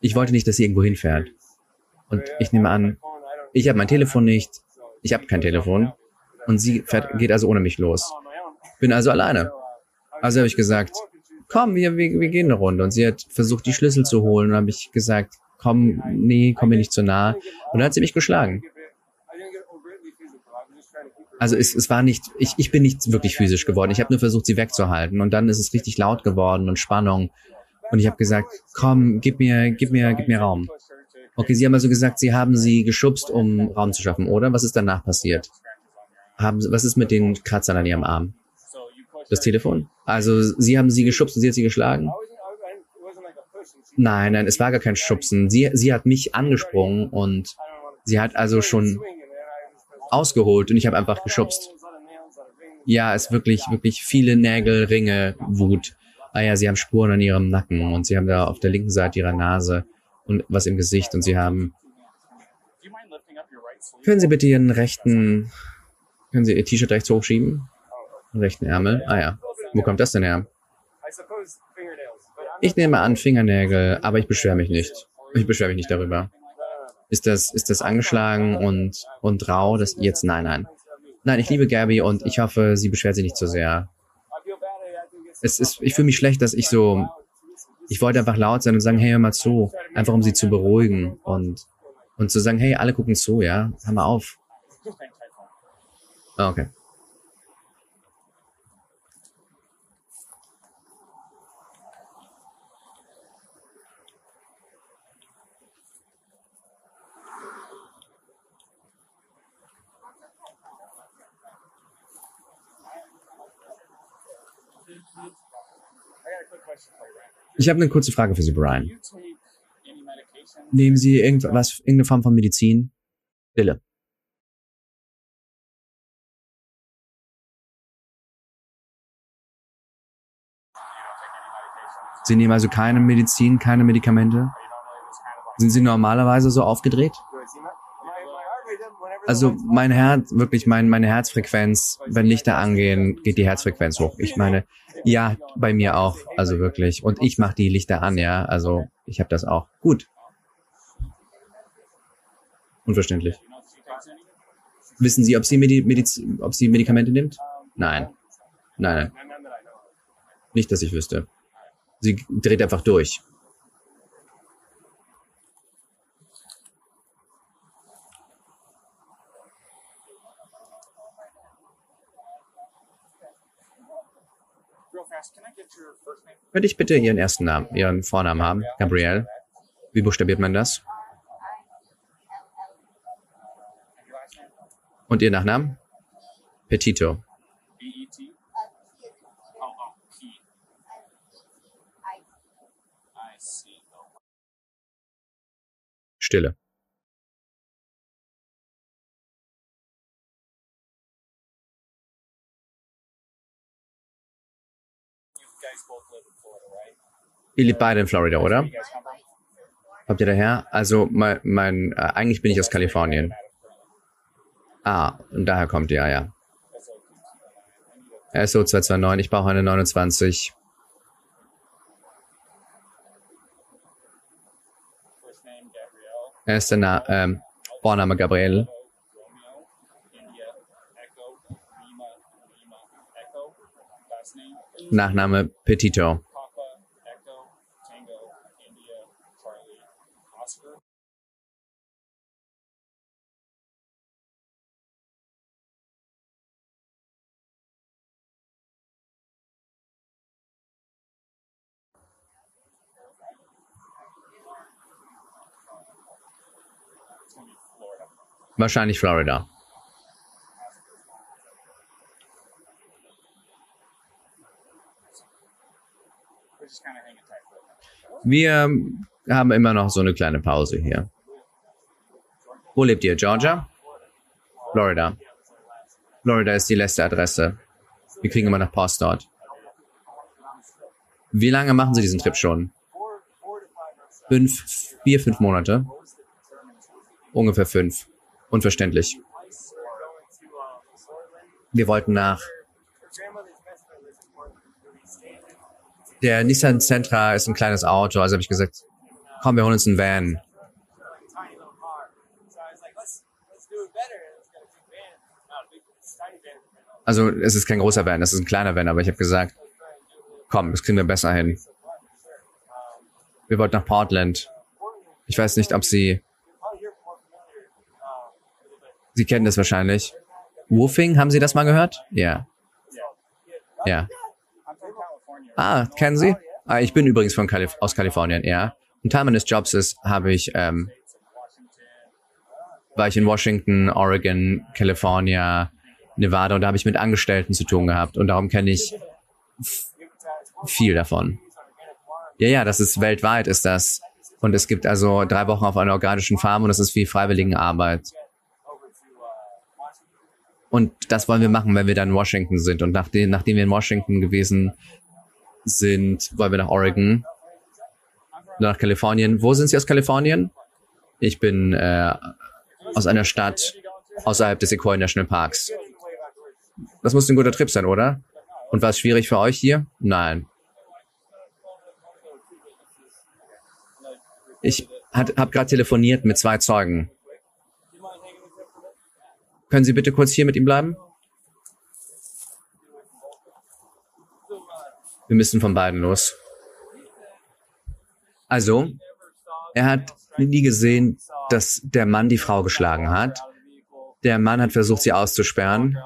Ich wollte nicht, dass sie irgendwo hinfährt. Und ich nehme an, ich habe mein Telefon nicht, ich habe kein Telefon. Und sie fährt, geht also ohne mich los. Bin also alleine. Also habe ich gesagt, komm, wir, wir, wir gehen eine Runde. Und sie hat versucht, die Schlüssel zu holen. Und habe ich gesagt, komm, nee, komm mir nicht zu nah. Und dann hat sie mich geschlagen. Also es, es war nicht, ich, ich bin nicht wirklich physisch geworden. Ich habe nur versucht, sie wegzuhalten. Und dann ist es richtig laut geworden und Spannung. Und ich habe gesagt, komm, gib mir, gib mir, gib mir Raum. Okay, Sie haben also gesagt, Sie haben sie geschubst, um Raum zu schaffen, oder? Was ist danach passiert? Haben, was ist mit den Kratzern an Ihrem Arm? Das Telefon? Also Sie haben sie geschubst und sie hat sie geschlagen? Nein, nein, es war gar kein Schubsen. Sie, sie hat mich angesprungen und sie hat also schon ausgeholt und ich habe einfach geschubst. Ja, es wirklich, wirklich viele Nägel, Ringe, Wut. Ah ja, sie haben Spuren an ihrem Nacken und sie haben da auf der linken Seite ihrer Nase und was im Gesicht und sie haben. Können Sie bitte Ihren rechten, können Sie Ihr T-Shirt rechts hochschieben? rechten Ärmel. Ah ja. Wo kommt das denn her? Ich nehme an Fingernägel, aber ich beschwere mich nicht. Ich beschwere mich nicht darüber. Ist das, ist das angeschlagen und, und rau? Das jetzt, nein, nein. Nein, ich liebe Gabby und ich hoffe, sie beschwert sich nicht so sehr. Es ist, ich fühle mich schlecht, dass ich so, ich wollte einfach laut sein und sagen, hey, hör mal zu. Einfach um sie zu beruhigen und, und zu sagen, hey, alle gucken zu, ja? Hör mal auf. Ah, okay. Ich habe eine kurze Frage für Sie, Brian. Nehmen Sie irgendwas, irgendeine Form von Medizin? Pille. Sie nehmen also keine Medizin, keine Medikamente? Sind Sie normalerweise so aufgedreht? Also mein Herz, wirklich mein, meine Herzfrequenz, wenn Lichter angehen, geht die Herzfrequenz hoch. Ich meine, Ja, bei mir auch, also wirklich. Und ich mache die Lichter an, ja, also ich habe das auch. Gut. Unverständlich. Wissen Sie, ob sie, Medi Mediz ob sie Medikamente nimmt? Nein. Nein, nein. Nicht, dass ich wüsste. Sie dreht einfach durch. Könnte ich bitte Ihren ersten Namen, Ihren Vornamen haben? Gabrielle? Wie buchstabiert man das? Und Ihr Nachnamen? Petito. Stille. Ihr lebt beide in Florida, oder? Habt ihr daher? Also mein, mein äh, eigentlich bin ich aus Kalifornien. Ah, und daher kommt ihr, ja. SO 229, ich brauche eine 29. Erster Na ähm, Vorname Gabriel. Nachname Petito. Wahrscheinlich Florida. Wir haben immer noch so eine kleine Pause hier. Wo lebt ihr? Georgia? Florida. Florida ist die letzte Adresse. Wir kriegen immer noch Post dort. Wie lange machen Sie diesen Trip schon? Fünf, vier, fünf Monate? Ungefähr fünf. Unverständlich. Wir wollten nach der Nissan Sentra ist ein kleines Auto, also habe ich gesagt, komm, wir holen uns einen Van. Also es ist kein großer Van, es ist ein kleiner Van, aber ich habe gesagt, komm, das kriegen wir besser hin. Wir wollten nach Portland. Ich weiß nicht, ob Sie Sie kennen das wahrscheinlich. Woofing, haben Sie das mal gehört? Ja. Ja. Ah, kennen Sie? Ah, ich bin übrigens von Kalif aus Kalifornien, ja. Und Teil meines Jobs ist, habe ich, ähm, war ich in Washington, Oregon, California, Nevada und da habe ich mit Angestellten zu tun gehabt und darum kenne ich viel davon. Ja, ja, das ist weltweit, ist das. Und es gibt also drei Wochen auf einer organischen Farm und das ist wie Freiwilligenarbeit. Und das wollen wir machen, wenn wir dann in Washington sind. Und nachdem, nachdem wir in Washington gewesen sind, wollen wir nach Oregon, nach Kalifornien. Wo sind Sie aus Kalifornien? Ich bin äh, aus einer Stadt außerhalb des Sequoia National Parks. Das muss ein guter Trip sein, oder? Und war es schwierig für euch hier? Nein. Ich habe gerade telefoniert mit zwei Zeugen. Können Sie bitte kurz hier mit ihm bleiben? Wir müssen von beiden los. Also, er hat nie gesehen, dass der Mann die Frau geschlagen hat. Der Mann hat versucht, sie auszusperren.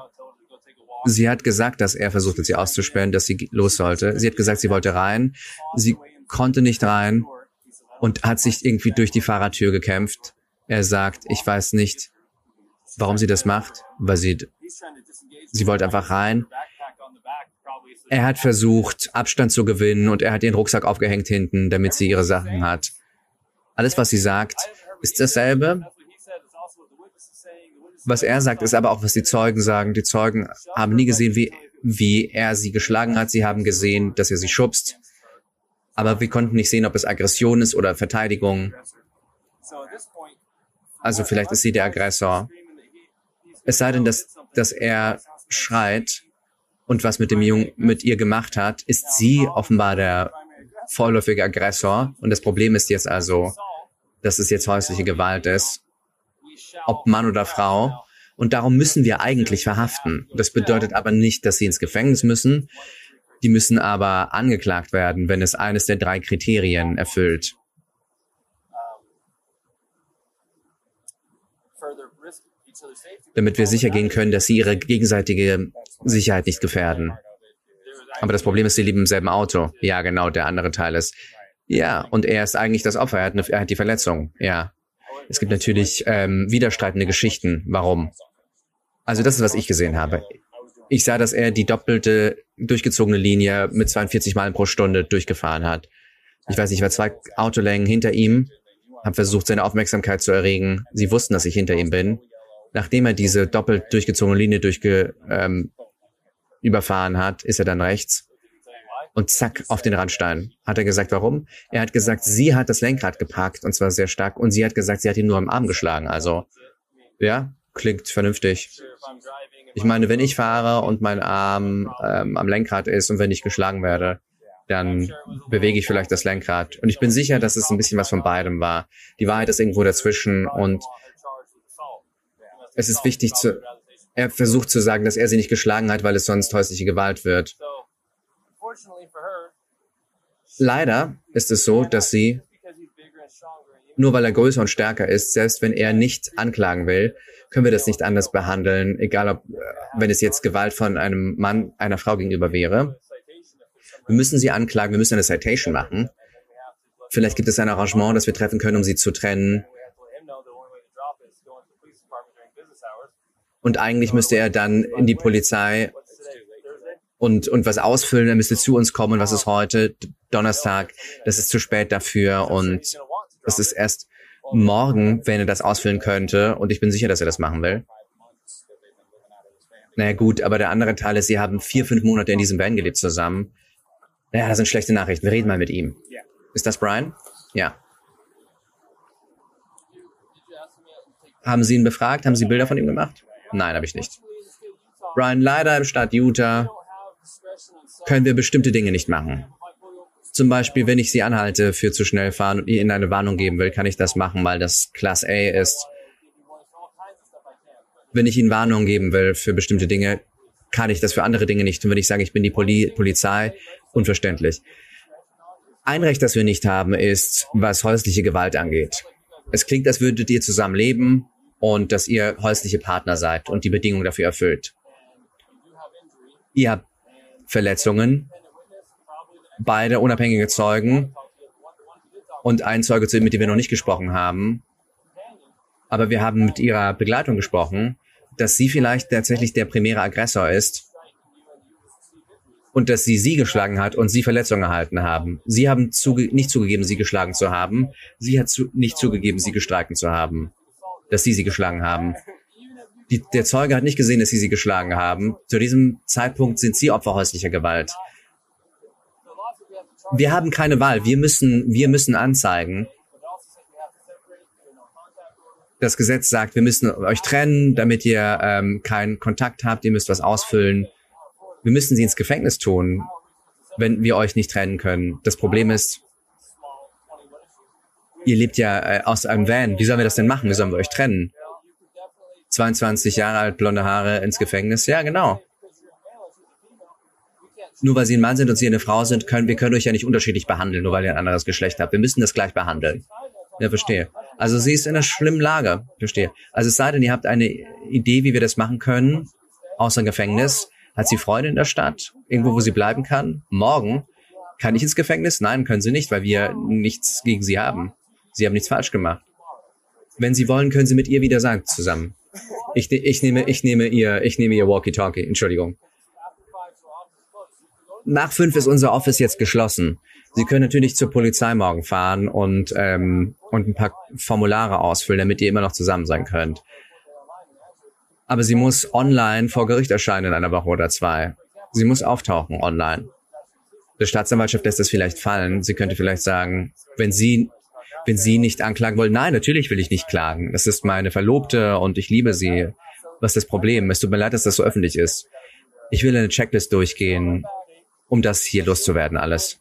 Sie hat gesagt, dass er versucht hat, sie auszusperren, dass sie los sollte. Sie hat gesagt, sie wollte rein. Sie konnte nicht rein und hat sich irgendwie durch die Fahrertür gekämpft. Er sagt, ich weiß nicht, warum sie das macht, weil sie, sie wollte einfach rein. Er hat versucht, Abstand zu gewinnen und er hat ihren Rucksack aufgehängt hinten, damit sie ihre Sachen hat. Alles, was sie sagt, ist dasselbe. Was er sagt, ist aber auch, was die Zeugen sagen. Die Zeugen haben nie gesehen, wie, wie er sie geschlagen hat. Sie haben gesehen, dass er sie schubst. Aber wir konnten nicht sehen, ob es Aggression ist oder Verteidigung. Also vielleicht ist sie der Aggressor. Es sei denn, dass, dass er schreit und was mit dem Jungen, mit ihr gemacht hat, ist sie offenbar der vorläufige Aggressor. Und das Problem ist jetzt also, dass es jetzt häusliche Gewalt ist, ob Mann oder Frau. Und darum müssen wir eigentlich verhaften. Das bedeutet aber nicht, dass sie ins Gefängnis müssen. Die müssen aber angeklagt werden, wenn es eines der drei Kriterien erfüllt. Damit wir sicher gehen können, dass sie ihre gegenseitige Sicherheit nicht gefährden. Aber das Problem ist, sie leben im selben Auto. Ja, genau, der andere Teil ist. Ja, und er ist eigentlich das Opfer, er hat, eine, er hat die Verletzung. Ja. Es gibt natürlich ähm, widerstreitende Geschichten. Warum? Also das ist, was ich gesehen habe. Ich sah, dass er die doppelte durchgezogene Linie mit 42 Meilen pro Stunde durchgefahren hat. Ich weiß nicht, ich war zwei Autolängen hinter ihm, habe versucht, seine Aufmerksamkeit zu erregen. Sie wussten, dass ich hinter ihm bin nachdem er diese doppelt durchgezogene Linie durchge, ähm, überfahren hat, ist er dann rechts und zack auf den Randstein. Hat er gesagt, warum? Er hat gesagt, sie hat das Lenkrad geparkt und zwar sehr stark und sie hat gesagt, sie hat ihn nur am Arm geschlagen. Also ja, klingt vernünftig. Ich meine, wenn ich fahre und mein Arm ähm, am Lenkrad ist und wenn ich geschlagen werde, dann bewege ich vielleicht das Lenkrad. Und ich bin sicher, dass es ein bisschen was von beidem war. Die Wahrheit ist irgendwo dazwischen und es ist wichtig zu, er versucht zu sagen, dass er sie nicht geschlagen hat, weil es sonst häusliche Gewalt wird. Leider ist es so, dass sie, nur weil er größer und stärker ist, selbst wenn er nicht anklagen will, können wir das nicht anders behandeln, egal ob, äh, wenn es jetzt Gewalt von einem Mann, einer Frau gegenüber wäre. Wir müssen sie anklagen, wir müssen eine Citation machen. Vielleicht gibt es ein Arrangement, das wir treffen können, um sie zu trennen. Und eigentlich müsste er dann in die Polizei und, und was ausfüllen. Er müsste zu uns kommen. Was ist heute? Donnerstag. Das ist zu spät dafür. Und das ist erst morgen, wenn er das ausfüllen könnte. Und ich bin sicher, dass er das machen will. Naja, gut, aber der andere Teil ist, sie haben vier, fünf Monate in diesem Van gelebt zusammen. Naja, das sind schlechte Nachrichten. Wir reden mal mit ihm. Ist das Brian? Ja. Haben Sie ihn befragt? Haben Sie Bilder von ihm gemacht? Nein, habe ich nicht. Brian, leider im Staat Utah können wir bestimmte Dinge nicht machen. Zum Beispiel, wenn ich Sie anhalte für zu schnell fahren und Ihnen eine Warnung geben will, kann ich das machen, weil das Class A ist. Wenn ich Ihnen Warnungen geben will für bestimmte Dinge, kann ich das für andere Dinge nicht. Und wenn ich sage, ich bin die Poli Polizei, unverständlich. Ein Recht, das wir nicht haben, ist, was häusliche Gewalt angeht. Es klingt, als würdet ihr zusammen leben, und dass ihr häusliche Partner seid und die Bedingungen dafür erfüllt. Ihr habt Verletzungen, beide unabhängige Zeugen und ein Zeuge, mit dem wir noch nicht gesprochen haben. Aber wir haben mit ihrer Begleitung gesprochen, dass sie vielleicht tatsächlich der primäre Aggressor ist und dass sie sie geschlagen hat und sie Verletzungen erhalten haben. Sie haben zuge nicht zugegeben, sie geschlagen zu haben. Sie hat zu nicht zugegeben, sie gestreikt zu haben dass sie sie geschlagen haben. Die, der Zeuge hat nicht gesehen, dass sie sie geschlagen haben. Zu diesem Zeitpunkt sind sie Opfer häuslicher Gewalt. Wir haben keine Wahl. Wir müssen, wir müssen anzeigen. Das Gesetz sagt, wir müssen euch trennen, damit ihr ähm, keinen Kontakt habt. Ihr müsst was ausfüllen. Wir müssen sie ins Gefängnis tun, wenn wir euch nicht trennen können. Das Problem ist, ihr lebt ja äh, aus einem Van. Wie sollen wir das denn machen? Wie sollen wir euch trennen? 22 Jahre alt, blonde Haare ins Gefängnis? Ja, genau. Nur weil sie ein Mann sind und sie eine Frau sind, können wir können euch ja nicht unterschiedlich behandeln, nur weil ihr ein anderes Geschlecht habt. Wir müssen das gleich behandeln. Ja, verstehe. Also sie ist in einer schlimmen Lage. Verstehe. Also es sei denn, ihr habt eine Idee, wie wir das machen können, außer Gefängnis. Hat sie Freunde in der Stadt? Irgendwo, wo sie bleiben kann? Morgen? Kann ich ins Gefängnis? Nein, können sie nicht, weil wir nichts gegen sie haben. Sie haben nichts falsch gemacht. Wenn Sie wollen, können Sie mit ihr wieder sagen zusammen. Ich, ich nehme, ich nehme ihr, ich nehme ihr Walkie-Talkie. Entschuldigung. Nach fünf ist unser Office jetzt geschlossen. Sie können natürlich zur Polizei morgen fahren und ähm, und ein paar Formulare ausfüllen, damit ihr immer noch zusammen sein könnt. Aber sie muss online vor Gericht erscheinen in einer Woche oder zwei. Sie muss auftauchen online. Die Staatsanwaltschaft lässt das vielleicht fallen. Sie könnte vielleicht sagen, wenn sie wenn Sie nicht anklagen wollen, nein, natürlich will ich nicht klagen. Das ist meine Verlobte und ich liebe sie. Was ist das Problem? Es tut mir leid, dass das so öffentlich ist. Ich will eine Checklist durchgehen, um das hier loszuwerden, alles.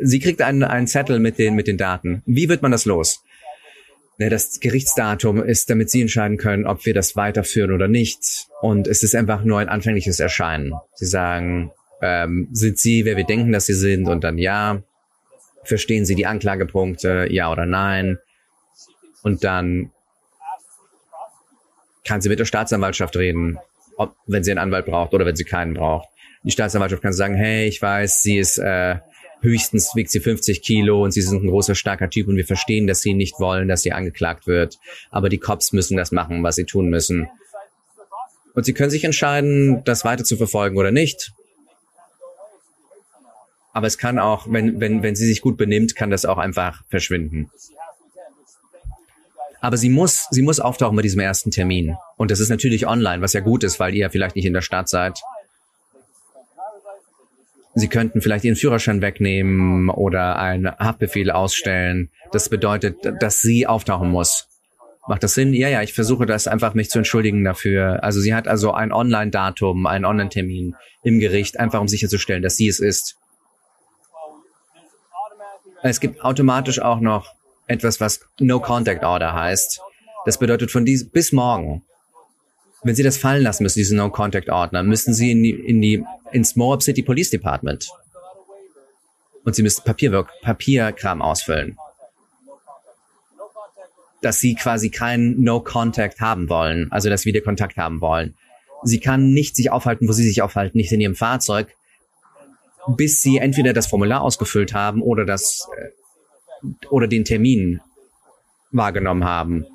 Sie kriegt einen, einen Zettel mit den, mit den Daten. Wie wird man das los? Das Gerichtsdatum ist, damit Sie entscheiden können, ob wir das weiterführen oder nicht. Und es ist einfach nur ein anfängliches Erscheinen. Sie sagen, ähm, sind Sie, wer wir denken, dass Sie sind? Und dann ja. Verstehen Sie die Anklagepunkte? Ja oder nein? Und dann kann sie mit der Staatsanwaltschaft reden, ob, wenn sie einen Anwalt braucht oder wenn sie keinen braucht. Die Staatsanwaltschaft kann sagen, hey, ich weiß, sie ist äh, höchstens wiegt sie 50 Kilo und sie sind ein großer, starker Typ und wir verstehen, dass sie nicht wollen, dass sie angeklagt wird. Aber die Cops müssen das machen, was sie tun müssen. Und sie können sich entscheiden, das weiter zu verfolgen oder nicht. Aber es kann auch, wenn, wenn, wenn sie sich gut benimmt, kann das auch einfach verschwinden. Aber sie muss, sie muss auftauchen bei diesem ersten Termin. Und das ist natürlich online, was ja gut ist, weil ihr ja vielleicht nicht in der Stadt seid. Sie könnten vielleicht Ihren Führerschein wegnehmen oder einen Haftbefehl ausstellen. Das bedeutet, dass sie auftauchen muss. Macht das Sinn? Ja, ja, ich versuche das einfach mich zu entschuldigen dafür. Also sie hat also ein Online-Datum, einen Online-Termin im Gericht, einfach um sicherzustellen, dass sie es ist. Es gibt automatisch auch noch etwas, was No Contact Order heißt. Das bedeutet von dies bis morgen wenn Sie das fallen lassen müssen, diesen No-Contact-Ordner, müssen Sie in die, in die, ins Moab City Police Department. Und Sie müssen Papierwork, Papierkram ausfüllen. Dass Sie quasi keinen No-Contact haben wollen, also dass Sie wieder Kontakt haben wollen. Sie kann nicht sich aufhalten, wo Sie sich aufhalten, nicht in Ihrem Fahrzeug, bis Sie entweder das Formular ausgefüllt haben oder das, äh, oder den Termin wahrgenommen haben.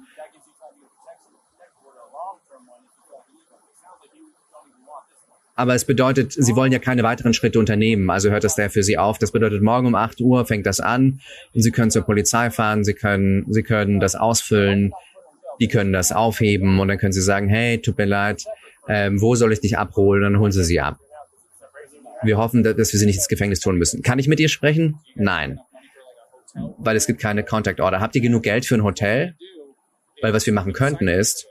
aber es bedeutet, Sie wollen ja keine weiteren Schritte unternehmen. Also hört das daher für Sie auf. Das bedeutet, morgen um 8 Uhr fängt das an und Sie können zur Polizei fahren, Sie können, Sie können das ausfüllen, die können das aufheben und dann können Sie sagen, hey, tut mir leid, ähm, wo soll ich dich abholen? Und dann holen Sie sie ab. Wir hoffen, dass wir sie nicht ins Gefängnis tun müssen. Kann ich mit ihr sprechen? Nein. Weil es gibt keine Contact Order. Habt ihr genug Geld für ein Hotel? Weil was wir machen könnten ist,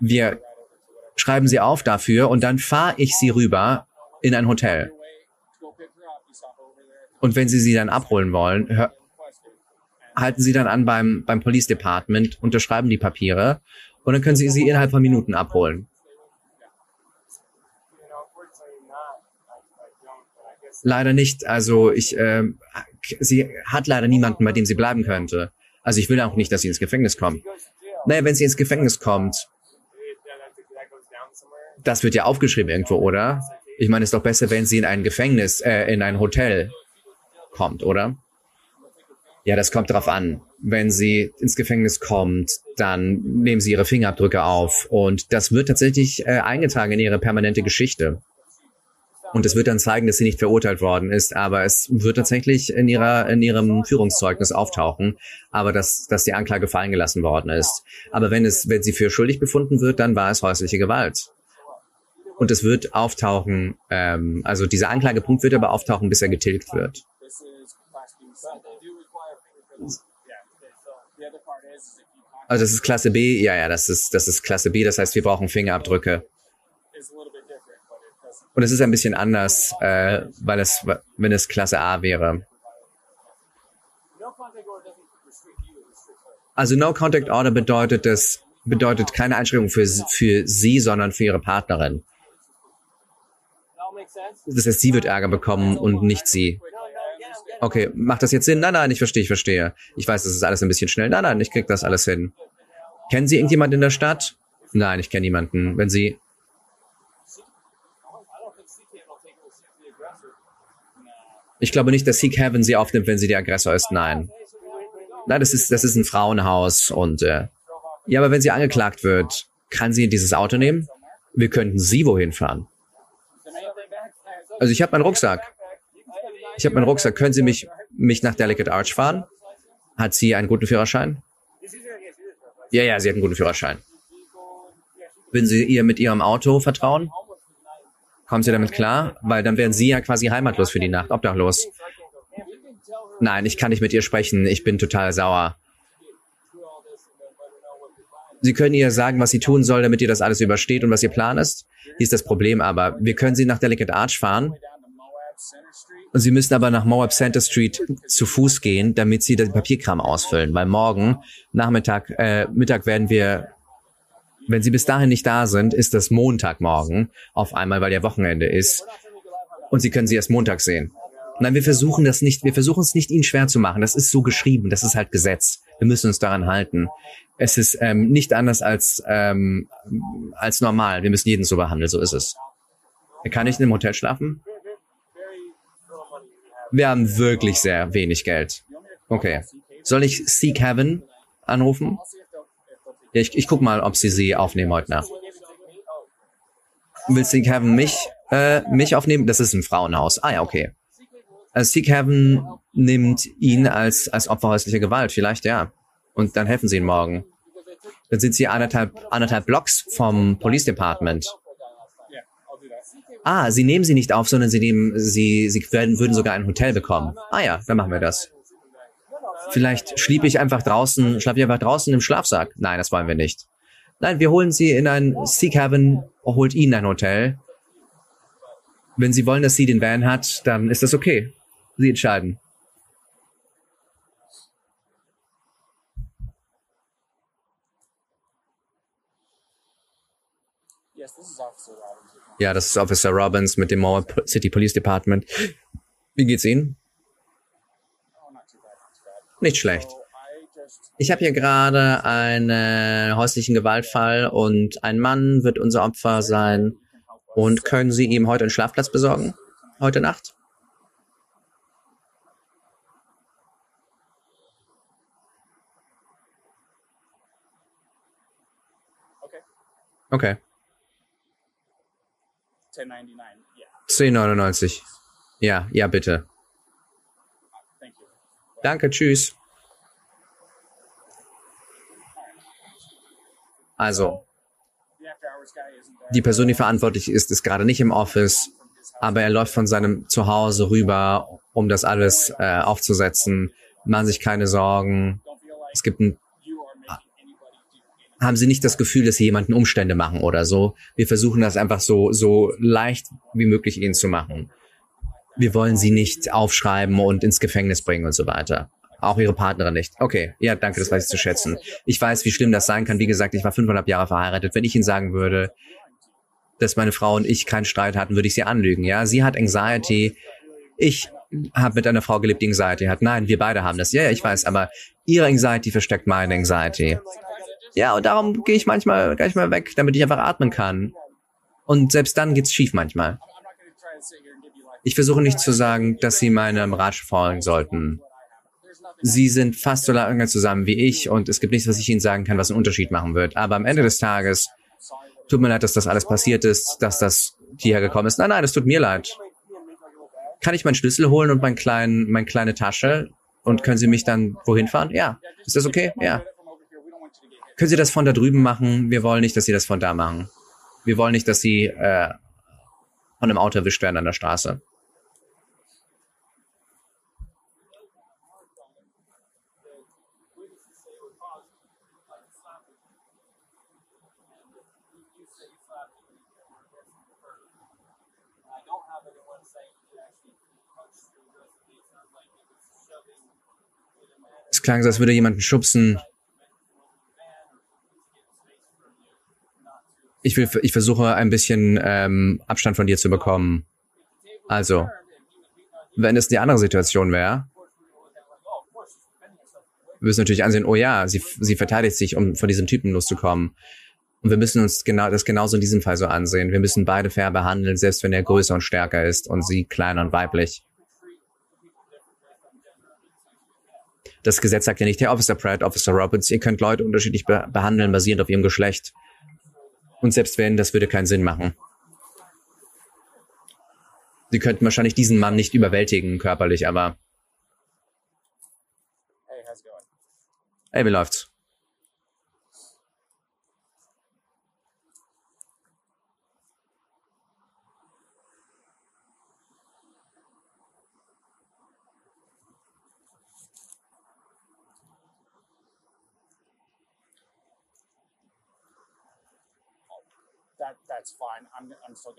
wir schreiben Sie auf dafür und dann fahre ich Sie rüber in ein Hotel. Und wenn Sie sie dann abholen wollen, halten Sie dann an beim, beim Police Department, unterschreiben die Papiere und dann können Sie sie innerhalb von Minuten abholen. Leider nicht. Also ich, äh, sie hat leider niemanden, bei dem sie bleiben könnte. Also ich will auch nicht, dass sie ins Gefängnis kommt. Naja, wenn sie ins Gefängnis kommt, das wird ja aufgeschrieben irgendwo, oder? Ich meine, es ist doch besser, wenn sie in ein Gefängnis, äh, in ein Hotel kommt, oder? Ja, das kommt darauf an. Wenn sie ins Gefängnis kommt, dann nehmen sie ihre Fingerabdrücke auf und das wird tatsächlich äh, eingetragen in ihre permanente Geschichte. Und es wird dann zeigen, dass sie nicht verurteilt worden ist, aber es wird tatsächlich in ihrer, in ihrem Führungszeugnis auftauchen, aber dass, dass die Anklage fallen gelassen worden ist. Aber wenn es, wenn sie für schuldig befunden wird, dann war es häusliche Gewalt und es wird auftauchen, ähm, also dieser Anklagepunkt wird aber auftauchen, bis er getilgt wird. Also das ist Klasse B, ja, ja, das ist, das ist Klasse B, das heißt, wir brauchen Fingerabdrücke. Und es ist ein bisschen anders, äh, weil es, wenn es Klasse A wäre. Also No Contact Order bedeutet das, bedeutet keine Einschränkung für, für Sie, sondern für Ihre Partnerin. Das heißt, sie wird Ärger bekommen und nicht sie. Okay, macht das jetzt Sinn? Nein, nein, ich verstehe, ich verstehe. Ich weiß, das ist alles ein bisschen schnell. Nein, nein, ich krieg das alles hin. Kennen Sie irgendjemand in der Stadt? Nein, ich kenne niemanden. Wenn Sie... Ich glaube nicht, dass Seek Heaven sie aufnimmt, wenn sie der Aggressor ist. Nein. Nein, das ist, das ist ein Frauenhaus und, äh, ja, aber wenn sie angeklagt wird, kann sie dieses Auto nehmen? Wir könnten sie wohin fahren. Also ich habe meinen Rucksack. Ich habe meinen Rucksack. Können Sie mich, mich nach Delicate Arch fahren? Hat sie einen guten Führerschein? Ja, ja, sie hat einen guten Führerschein. Würden Sie ihr mit Ihrem Auto vertrauen? Kommen Sie damit klar? Weil dann wären Sie ja quasi heimatlos für die Nacht, obdachlos. Nein, ich kann nicht mit ihr sprechen. Ich bin total sauer. Sie können ihr sagen, was sie tun soll, damit ihr das alles übersteht und was ihr Plan ist. Hier ist das Problem aber. Wir können sie nach Delicate Arch fahren. Und sie müssen aber nach Moab Center Street zu Fuß gehen, damit sie den Papierkram ausfüllen. Weil morgen Nachmittag, äh, Mittag werden wir, wenn sie bis dahin nicht da sind, ist das Montagmorgen auf einmal, weil ja Wochenende ist. Und sie können sie erst Montag sehen. Nein, wir versuchen das nicht, wir versuchen es nicht ihnen schwer zu machen. Das ist so geschrieben, das ist halt Gesetz. Wir müssen uns daran halten. Es ist ähm, nicht anders als, ähm, als normal. Wir müssen jeden so behandeln, so ist es. Kann ich in einem Hotel schlafen? Wir haben wirklich sehr wenig Geld. Okay. Soll ich Seek Heaven anrufen? Ja, ich, ich guck mal, ob sie sie aufnehmen heute Nacht. Will Seek Heaven mich, äh, mich aufnehmen? Das ist ein Frauenhaus. Ah ja, okay. Also Seek Heaven nimmt ihn als, als Opfer häuslicher Gewalt. Vielleicht ja. Und dann helfen sie ihm morgen. Dann sind sie anderthalb, anderthalb Blocks vom Police Department. Ah, sie nehmen sie nicht auf, sondern sie nehmen, sie, sie werden, würden sogar ein Hotel bekommen. Ah ja, dann machen wir das. Vielleicht schliebe ich einfach draußen, schlafe ich einfach draußen im Schlafsack. Nein, das wollen wir nicht. Nein, wir holen sie in ein Sea Cabin, holt ihnen ein Hotel. Wenn sie wollen, dass sie den Van hat, dann ist das okay. Sie entscheiden. Ja, das ist Officer Robbins mit dem Moore City Police Department. Wie geht's Ihnen? Nicht schlecht. Ich habe hier gerade einen häuslichen Gewaltfall und ein Mann wird unser Opfer sein. Und können Sie ihm heute einen Schlafplatz besorgen? Heute Nacht? Okay. 10,99. Ja, ja, bitte. Danke, tschüss. Also, die Person, die verantwortlich ist, ist gerade nicht im Office, aber er läuft von seinem Zuhause rüber, um das alles äh, aufzusetzen. Machen sich keine Sorgen. Es gibt ein haben sie nicht das Gefühl, dass sie jemanden Umstände machen oder so. Wir versuchen das einfach so, so leicht wie möglich ihnen zu machen. Wir wollen sie nicht aufschreiben und ins Gefängnis bringen und so weiter. Auch ihre Partnerin nicht. Okay, ja, danke, das weiß ich zu schätzen. Ich weiß, wie schlimm das sein kann. Wie gesagt, ich war fünfeinhalb Jahre verheiratet. Wenn ich Ihnen sagen würde, dass meine Frau und ich keinen Streit hatten, würde ich sie anlügen. Ja, sie hat Anxiety. Ich habe mit einer Frau gelebt, die Anxiety hat. Nein, wir beide haben das. Ja, ja, ich weiß, aber ihre Anxiety versteckt meine Anxiety. Ja, und darum gehe ich manchmal gleich mal weg, damit ich einfach atmen kann. Und selbst dann geht's schief manchmal. Ich versuche nicht zu sagen, dass Sie meinem Rat folgen sollten. Sie sind fast so lange zusammen wie ich und es gibt nichts, was ich Ihnen sagen kann, was einen Unterschied machen wird. Aber am Ende des Tages tut mir leid, dass das alles passiert ist, dass das hierher gekommen ist. Nein, nein, es tut mir leid. Kann ich meinen Schlüssel holen und mein kleinen, meine kleine Tasche und können Sie mich dann wohin fahren? Ja. Ist das okay? Ja. Können Sie das von da drüben machen? Wir wollen nicht, dass Sie das von da machen. Wir wollen nicht, dass Sie äh, von einem Auto erwischt werden an der Straße. Klang so, als würde jemanden schubsen. ich will, ich versuche ein bisschen ähm, Abstand von dir zu bekommen. Also, wenn es die andere Situation wäre, wirst du natürlich ansehen, oh ja, sie, sie verteidigt sich, um von diesem Typen loszukommen. Und wir müssen uns genau, das genauso in diesem Fall so ansehen. Wir müssen beide fair behandeln, selbst wenn er größer und stärker ist und sie kleiner und weiblich. Das Gesetz sagt ja nicht, Herr Officer Pratt, Officer Roberts, ihr könnt Leute unterschiedlich be behandeln, basierend auf ihrem Geschlecht. Und selbst wenn, das würde keinen Sinn machen. Sie könnten wahrscheinlich diesen Mann nicht überwältigen körperlich, aber. Hey, wie läuft's?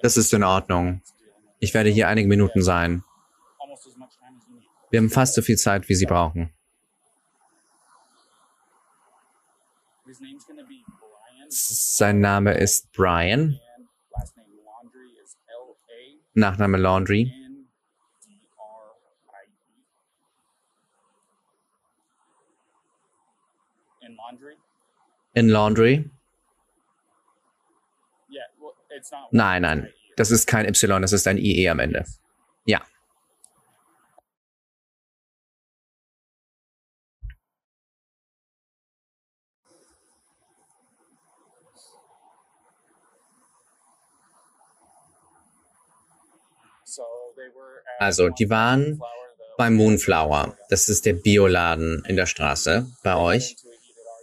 Das ist in Ordnung. Ich werde hier einige Minuten sein. Wir haben fast so viel Zeit, wie Sie brauchen. Sein Name ist Brian. Nachname Laundry. In Laundry? Nein, nein. Das ist kein Y, das ist ein IE am Ende. Ja. Also, die waren beim Moonflower. Das ist der Bioladen in der Straße bei euch.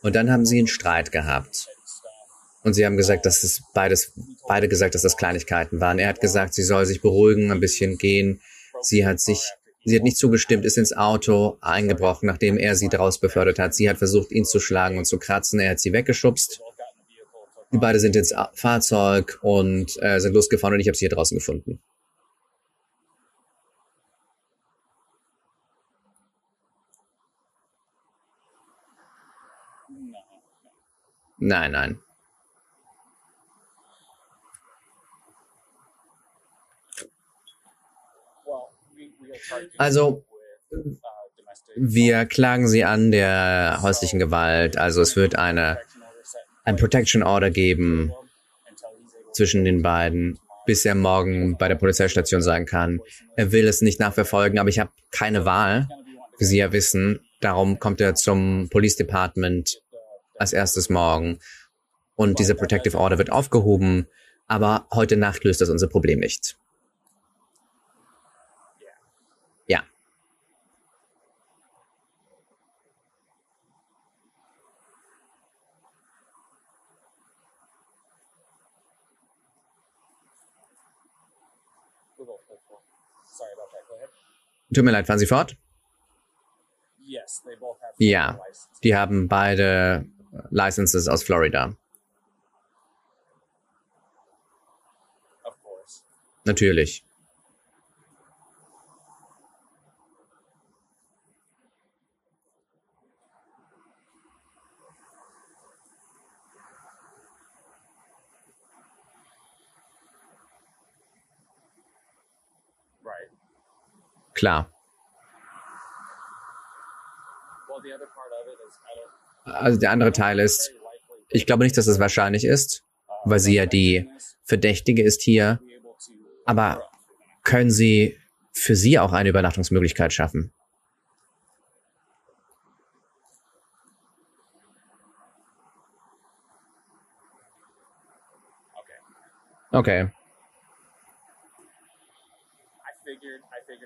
Und dann haben sie einen Streit gehabt. Und sie haben gesagt, dass es beides, beide gesagt, dass das Kleinigkeiten waren. Er hat gesagt, sie soll sich beruhigen, ein bisschen gehen. Sie hat sich, sie hat nicht zugestimmt, ist ins Auto eingebrochen, nachdem er sie daraus befördert hat. Sie hat versucht, ihn zu schlagen und zu kratzen. Er hat sie weggeschubst. Die beide sind ins Fahrzeug und äh, sind losgefahren und ich habe sie hier draußen gefunden. Nein, nein. Also, wir klagen sie an der häuslichen Gewalt. Also es wird eine, ein Protection Order geben zwischen den beiden, bis er morgen bei der Polizeistation sein kann. Er will es nicht nachverfolgen, aber ich habe keine Wahl, wie Sie ja wissen. Darum kommt er zum Police Department als erstes morgen. Und diese Protective Order wird aufgehoben, aber heute Nacht löst das unser Problem nicht. Ja. Tut mir leid, fahren Sie fort? Ja, die haben beide Licenses aus Florida. Natürlich. Klar. Also der andere Teil ist, ich glaube nicht, dass es wahrscheinlich ist, weil sie ja die Verdächtige ist hier. Aber können Sie für sie auch eine Übernachtungsmöglichkeit schaffen? Okay.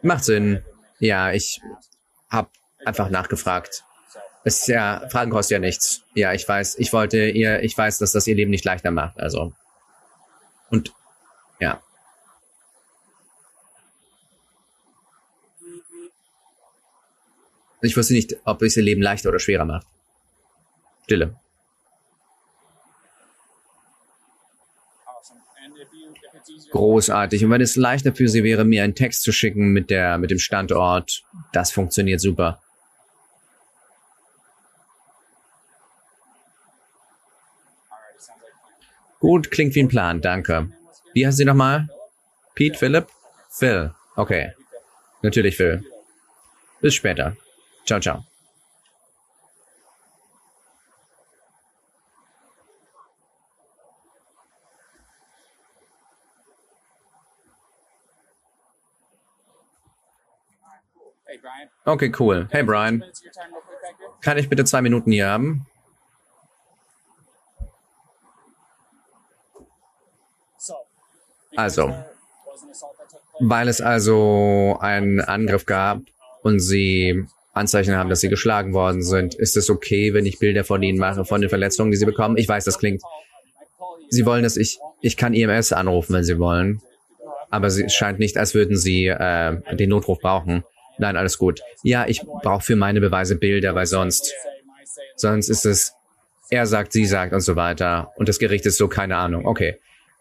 Macht Sinn. Ja, ich habe einfach nachgefragt. Ist ja, Fragen kostet ja nichts. Ja, ich weiß, ich wollte ihr, ich weiß, dass das ihr Leben nicht leichter macht, also. Und, ja. Ich wusste nicht, ob es ihr Leben leichter oder schwerer macht. Stille. Großartig. Und wenn es leichter für Sie wäre, mir einen Text zu schicken mit der, mit dem Standort, das funktioniert super. Gut, klingt wie ein Plan, danke. Wie heißt Sie nochmal? Pete, Philip? Phil. Okay. Natürlich Phil. Bis später. Ciao, ciao. Okay, cool. Hey Brian. Kann ich bitte zwei Minuten hier haben? Also, weil es also einen Angriff gab und sie Anzeichen haben, dass sie geschlagen worden sind, ist es okay, wenn ich Bilder von ihnen mache, von den Verletzungen, die sie bekommen? Ich weiß, das klingt. Sie wollen, dass ich, ich kann EMS anrufen, wenn sie wollen. Aber es scheint nicht, als würden sie äh, den Notruf brauchen. Nein, alles gut. Ja, ich brauche für meine Beweise Bilder, weil sonst, sonst ist es, er sagt, sie sagt und so weiter. Und das Gericht ist so, keine Ahnung. Okay.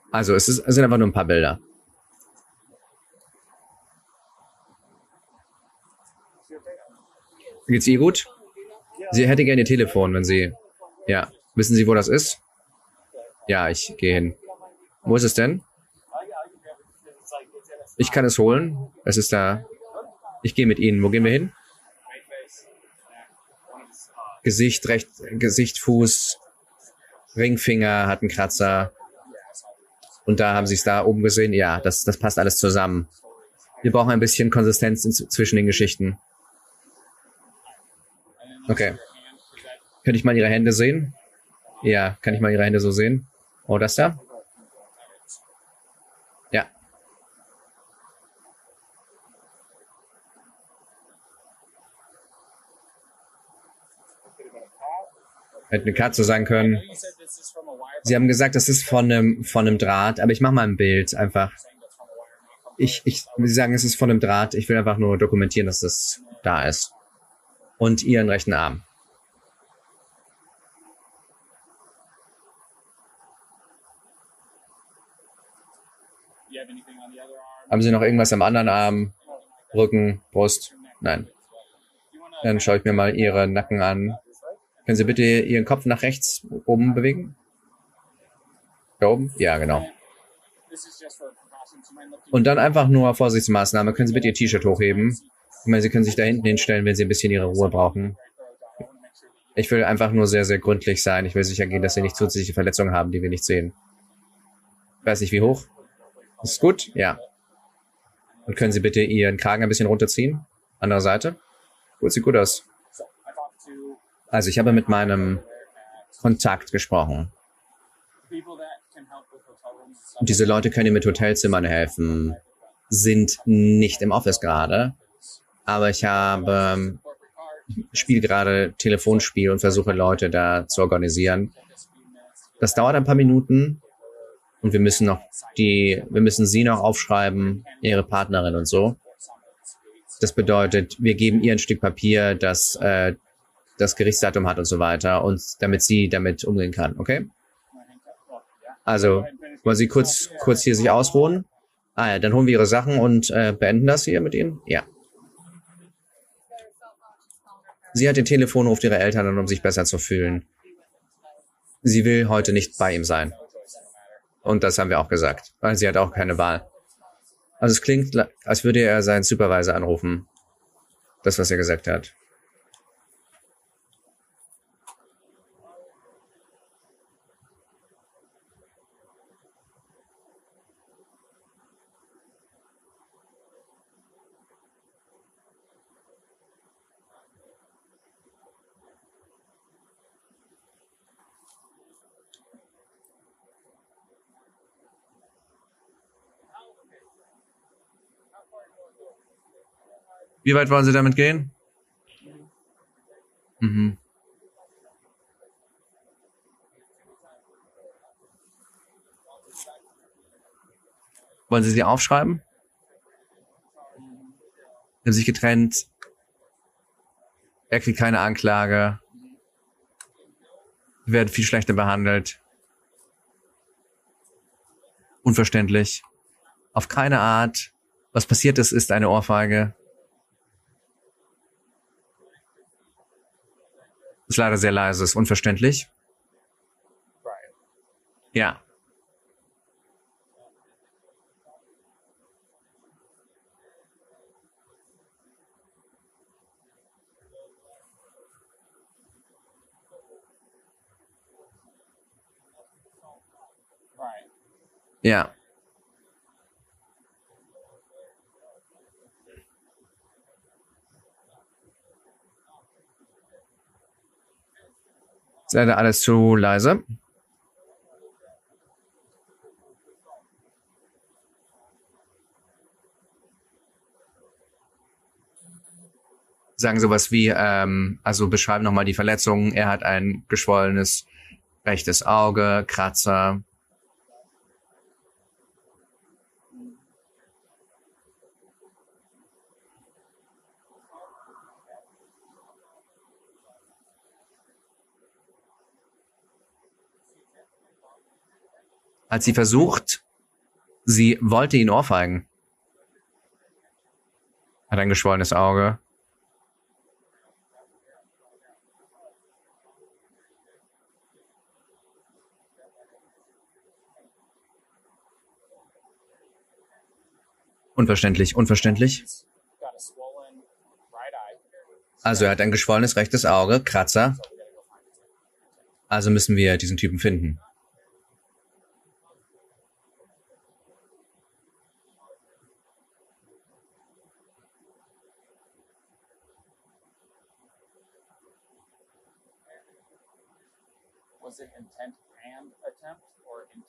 Also es, ist, es sind einfach nur ein paar Bilder. Geht's ihr gut? Sie hätte gerne ihr Telefon, wenn sie. Ja. Wissen Sie, wo das ist? Ja, ich gehe hin. Wo ist es denn? Ich kann es holen. Es ist da. Ich gehe mit Ihnen. Wo gehen wir hin? Gesicht, recht, Gesicht, Fuß, Ringfinger, hat einen Kratzer. Und da haben Sie es da oben gesehen. Ja, das, das passt alles zusammen. Wir brauchen ein bisschen Konsistenz zwischen den Geschichten. Okay. Könnte ich mal Ihre Hände sehen? Ja, kann ich mal Ihre Hände so sehen? Oh, das da? Ja. Hätte eine Katze sein können. Sie haben gesagt, das ist von einem, von einem Draht, aber ich mache mal ein Bild einfach. Ich, ich, Sie sagen, es ist von einem Draht. Ich will einfach nur dokumentieren, dass das da ist. Und Ihren rechten Arm. Haben Sie noch irgendwas am anderen Arm? Rücken, Brust? Nein. Dann schaue ich mir mal Ihre Nacken an. Können Sie bitte Ihren Kopf nach rechts oben bewegen? Da oben? Ja, genau. Und dann einfach nur Vorsichtsmaßnahme. Können Sie bitte Ihr T-Shirt hochheben? Ich meine, Sie können sich da hinten hinstellen, wenn Sie ein bisschen Ihre Ruhe brauchen. Ich will einfach nur sehr, sehr gründlich sein. Ich will sicher gehen, dass Sie nicht zusätzliche Verletzungen haben, die wir nicht sehen. Ich weiß nicht, wie hoch. Ist gut? Ja. Und können Sie bitte Ihren Kragen ein bisschen runterziehen? Andere Seite. Gut, sieht gut aus. Also ich habe mit meinem Kontakt gesprochen. Und diese Leute können mit Hotelzimmern helfen, sind nicht im Office gerade. Aber ich habe, spiele gerade Telefonspiel und versuche Leute da zu organisieren. Das dauert ein paar Minuten, und wir müssen noch die, wir müssen sie noch aufschreiben, ihre Partnerin und so. Das bedeutet, wir geben ihr ein Stück Papier, das äh, das Gerichtsdatum hat und so weiter, und damit sie damit umgehen kann, okay? Also, wollen Sie kurz, kurz hier sich ausruhen? Ah ja, dann holen wir Ihre Sachen und äh, beenden das hier mit Ihnen? Ja. Sie hat den Telefon, ruft ihre Eltern an, um sich besser zu fühlen. Sie will heute nicht bei ihm sein. Und das haben wir auch gesagt, weil sie hat auch keine Wahl. Also es klingt, als würde er seinen Supervisor anrufen. Das, was er gesagt hat. Wie weit wollen Sie damit gehen? Mhm. Wollen Sie sie aufschreiben? Sie haben sich getrennt. Er kriegt keine Anklage. Wir werden viel schlechter behandelt. Unverständlich. Auf keine Art. Was passiert ist, ist eine Ohrfeige. Ist leider sehr leise, ist unverständlich. Ja. Ja. Ist leider alles zu leise. Sagen sowas wie, ähm, also beschreiben nochmal die Verletzungen. Er hat ein geschwollenes rechtes Auge, Kratzer, Als sie versucht, Sie wollte ihn ohrfeigen. Hat ein geschwollenes Auge. Unverständlich, unverständlich. Also er hat ein geschwollenes rechtes Auge, Kratzer. Also müssen wir diesen Typen finden.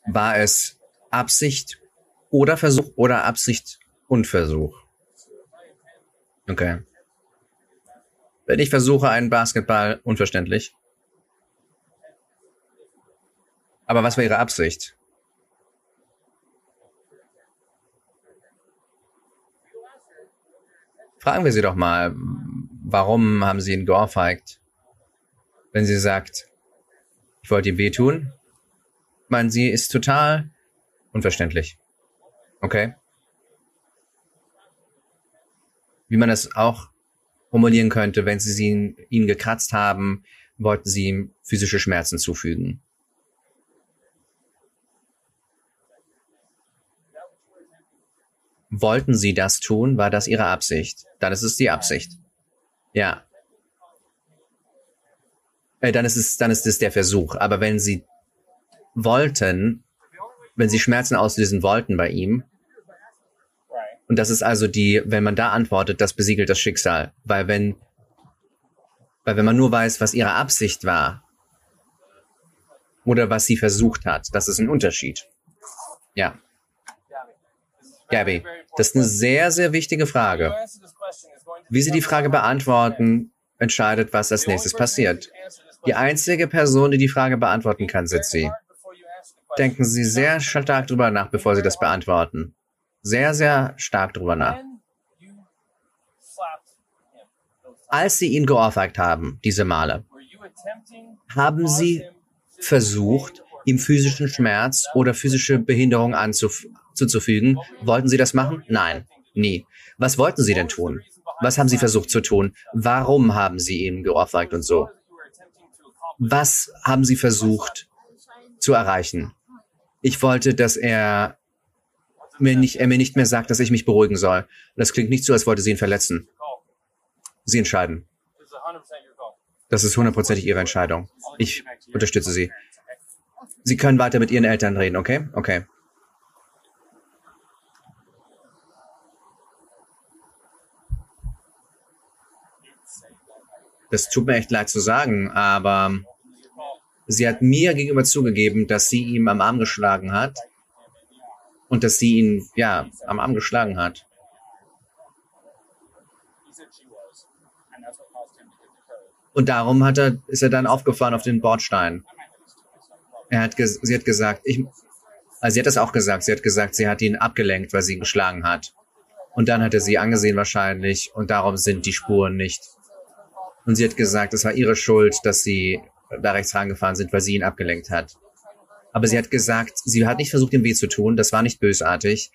War es Absicht oder Versuch oder Absicht und Versuch? Okay. Wenn ich versuche einen Basketball, unverständlich. Aber was war Ihre Absicht? Fragen wir Sie doch mal, warum haben Sie ihn geohrfeigt? Wenn sie sagt, ich wollte ihm wehtun, meinen Sie, ist total unverständlich. Okay. Wie man das auch formulieren könnte, wenn Sie ihn, ihn gekratzt haben, wollten Sie ihm physische Schmerzen zufügen. Wollten Sie das tun? War das Ihre Absicht? Dann ist es die Absicht. Ja. Äh, dann ist es, dann ist es der Versuch. Aber wenn Sie wollten, wenn Sie Schmerzen auslösen wollten bei ihm, und das ist also die, wenn man da antwortet, das besiegelt das Schicksal. Weil wenn, weil wenn man nur weiß, was ihre Absicht war, oder was sie versucht hat, das ist ein Unterschied. Ja. Gabby, das ist eine sehr, sehr wichtige Frage. Wie Sie die Frage beantworten, entscheidet, was als nächstes passiert. Die einzige Person, die die Frage beantworten kann, sind Sie. Denken Sie sehr stark drüber nach, bevor Sie das beantworten sehr, sehr stark drüber nach. Als sie ihn geohrfeigt haben, diese Male, haben sie versucht, ihm physischen Schmerz oder physische Behinderung anzufügen. Wollten sie das machen? Nein, nie. Was wollten sie denn tun? Was haben sie versucht zu tun? Warum haben sie ihn geohrfeigt und so? Was haben sie versucht zu erreichen? Ich wollte, dass er mir nicht, er mir nicht mehr sagt, dass ich mich beruhigen soll. Das klingt nicht so, als wollte sie ihn verletzen. Sie entscheiden. Das ist hundertprozentig Ihre Entscheidung. Ich unterstütze Sie. Sie können weiter mit Ihren Eltern reden, okay? Okay. Das tut mir echt leid zu sagen, aber sie hat mir gegenüber zugegeben, dass sie ihm am Arm geschlagen hat und dass sie ihn ja am Arm geschlagen hat. Und darum hat er, ist er dann aufgefahren auf den Bordstein. Er hat, sie hat gesagt, ich, also sie hat das auch gesagt, sie hat gesagt, sie hat ihn abgelenkt, weil sie ihn geschlagen hat. Und dann hat er sie angesehen wahrscheinlich und darum sind die Spuren nicht. Und sie hat gesagt, es war ihre Schuld, dass sie da rechts rangefahren sind, weil sie ihn abgelenkt hat. Aber sie hat gesagt, sie hat nicht versucht, ihm weh zu tun. Das war nicht bösartig.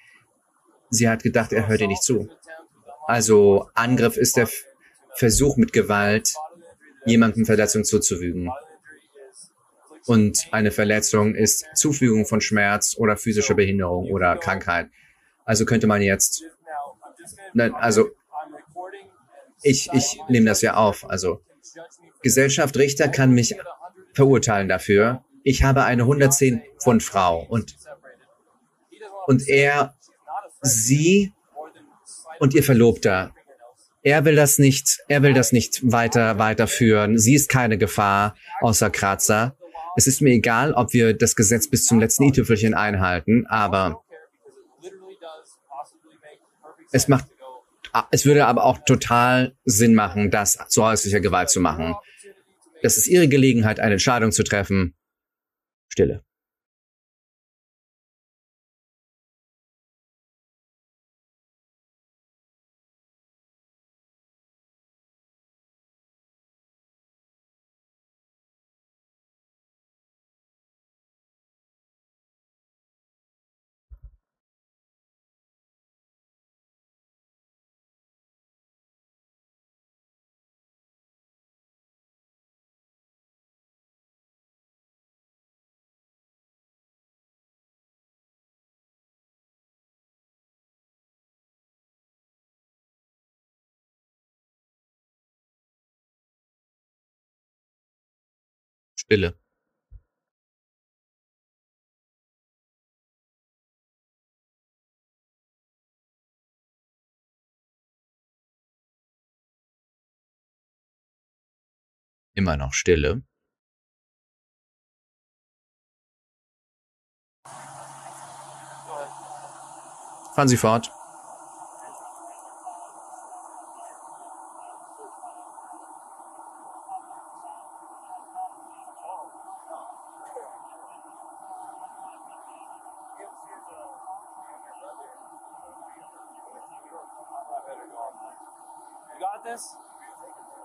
Sie hat gedacht, er hört ihr nicht zu. Also Angriff ist der Versuch mit Gewalt, jemandem Verletzung zuzufügen. Und eine Verletzung ist Zufügung von Schmerz oder physischer Behinderung oder Krankheit. Also könnte man jetzt, also ich, ich nehme das ja auf. Also Gesellschaft Richter kann mich verurteilen dafür, ich habe eine 110 Pfund Frau und, und er, sie und ihr Verlobter. Er will das nicht, er will das nicht weiter, weiterführen. Sie ist keine Gefahr außer Kratzer. Es ist mir egal, ob wir das Gesetz bis zum letzten i-Tüpfelchen einhalten, aber es macht, es würde aber auch total Sinn machen, das zu häuslicher Gewalt zu machen. Das ist ihre Gelegenheit, eine Entscheidung zu treffen. Stille. Stille. Immer noch Stille. Fahren Sie fort.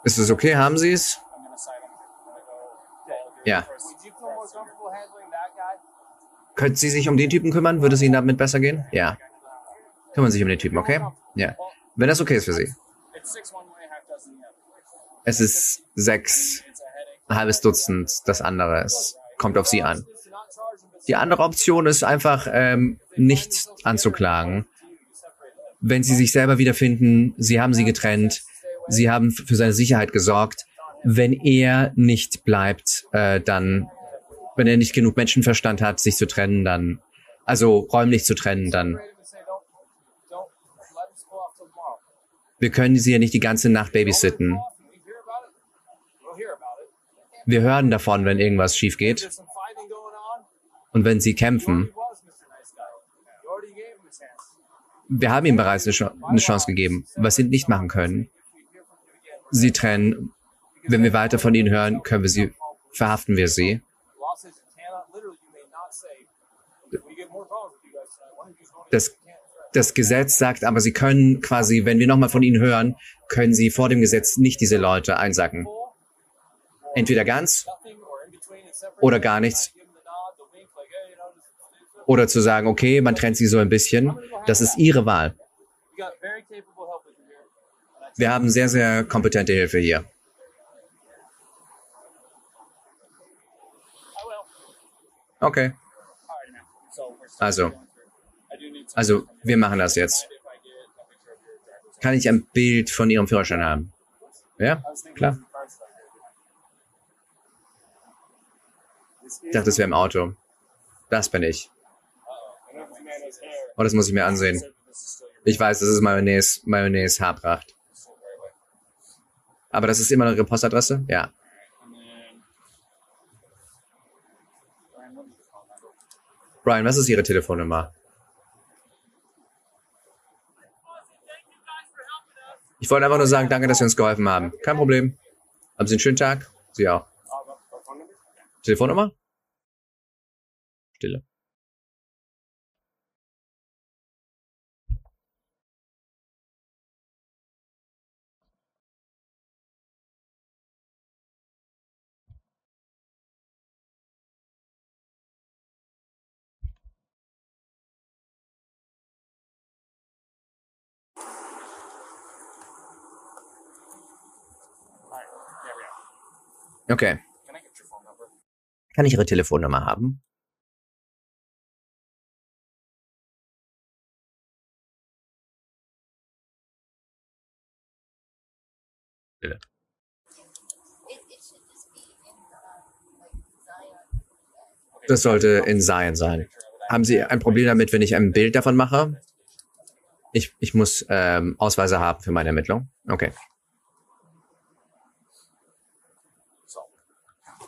Ist es okay? Haben Sie es? Ja. Könnten Sie sich um den Typen kümmern? Würde es Ihnen damit besser gehen? Ja. Kümmern Sie sich um den Typen, okay? Ja. Wenn das okay ist für Sie. Es ist sechs, ein halbes Dutzend, das andere. Es kommt auf Sie an. Die andere Option ist einfach, ähm, nicht anzuklagen. Wenn Sie sich selber wiederfinden, Sie haben sie getrennt, Sie haben für seine Sicherheit gesorgt. Wenn er nicht bleibt, äh, dann, wenn er nicht genug Menschenverstand hat, sich zu trennen, dann, also räumlich zu trennen, dann. Wir können sie ja nicht die ganze Nacht babysitten. Wir hören davon, wenn irgendwas schief geht. Und wenn sie kämpfen. Wir haben ihm bereits eine Chance gegeben. Was sie nicht machen können, sie trennen. Wenn wir weiter von ihnen hören, können wir sie, verhaften wir sie. Das, das Gesetz sagt aber, sie können quasi, wenn wir nochmal von ihnen hören, können sie vor dem Gesetz nicht diese Leute einsacken. Entweder ganz oder gar nichts. Oder zu sagen, okay, man trennt sie so ein bisschen. Das ist ihre Wahl. Wir haben sehr, sehr kompetente Hilfe hier. Okay. Also, also wir machen das jetzt. Kann ich ein Bild von Ihrem Führerschein haben? Ja, klar. Ich dachte, es wäre im Auto. Das bin ich. Oh, das muss ich mir ansehen. Ich weiß, das ist Mayonnaise, Mayonnaise Haarpracht. Aber das ist immer Ihre Postadresse? Ja. Brian, was ist Ihre Telefonnummer? Ich wollte einfach nur sagen, danke, dass Sie uns geholfen haben. Kein Problem. Haben Sie einen schönen Tag? Sie auch. Telefonnummer? Stille. Okay. Kann ich Ihre Telefonnummer haben? Bitte. Das sollte in Zion sein. Haben Sie ein Problem damit, wenn ich ein Bild davon mache? Ich, ich muss ähm, Ausweise haben für meine Ermittlung. Okay.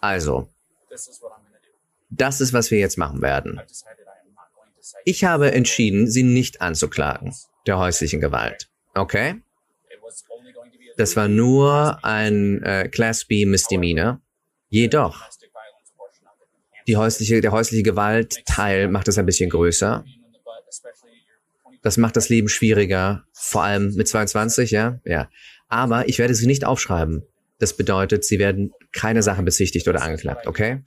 Also, das ist, was wir jetzt machen werden. Ich habe entschieden, sie nicht anzuklagen, der häuslichen Gewalt. Okay? Das war nur ein äh, Class B Misdemeanor. Jedoch, die häusliche, der häusliche Gewaltteil macht es ein bisschen größer. Das macht das Leben schwieriger, vor allem mit 22, ja? Ja. Aber ich werde sie nicht aufschreiben. Das bedeutet, sie werden keine Sache bezichtigt oder angeklagt, okay?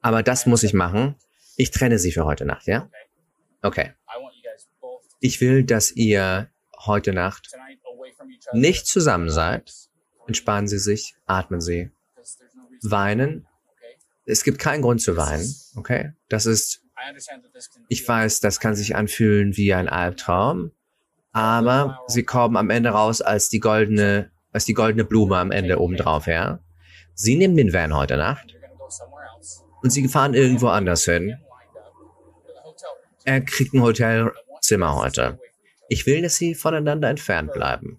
Aber das muss ich machen. Ich trenne sie für heute Nacht, ja? Okay. Ich will, dass ihr heute Nacht nicht zusammen seid. Entspannen Sie sich, atmen Sie. Weinen. Es gibt keinen Grund zu weinen, okay? Das ist, ich weiß, das kann sich anfühlen wie ein Albtraum, aber Sie kommen am Ende raus als die goldene als die goldene Blume am Ende obendrauf, ja. Sie nehmen den Van heute Nacht und sie fahren irgendwo anders hin. Er kriegt ein Hotelzimmer heute. Ich will, dass sie voneinander entfernt bleiben.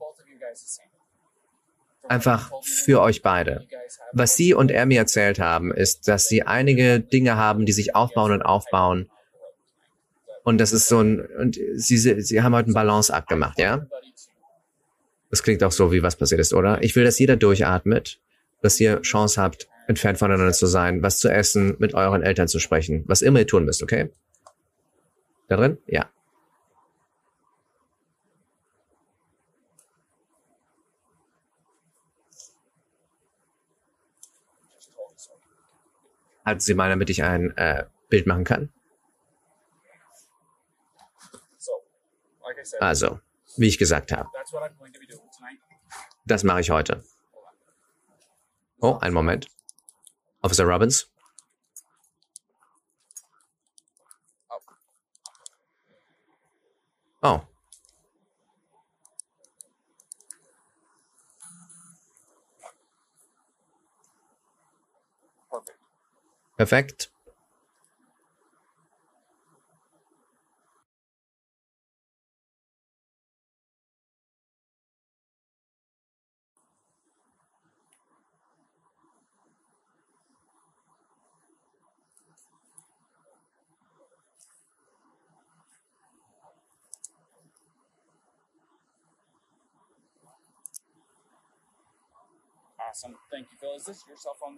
Einfach für euch beide. Was sie und er mir erzählt haben, ist, dass sie einige Dinge haben, die sich aufbauen und aufbauen. Und das ist so ein, und sie, sie haben heute einen Balanceakt gemacht, ja? Das klingt auch so, wie was passiert ist, oder? Ich will, dass jeder durchatmet, dass ihr Chance habt, entfernt voneinander zu sein, was zu essen, mit euren Eltern zu sprechen, was immer ihr tun müsst, okay? Da drin? Ja. Halten Sie mal, damit ich ein äh, Bild machen kann. Also, wie ich gesagt habe. Das mache ich heute. Oh, einen Moment. Officer Robbins? Oh. Perfekt.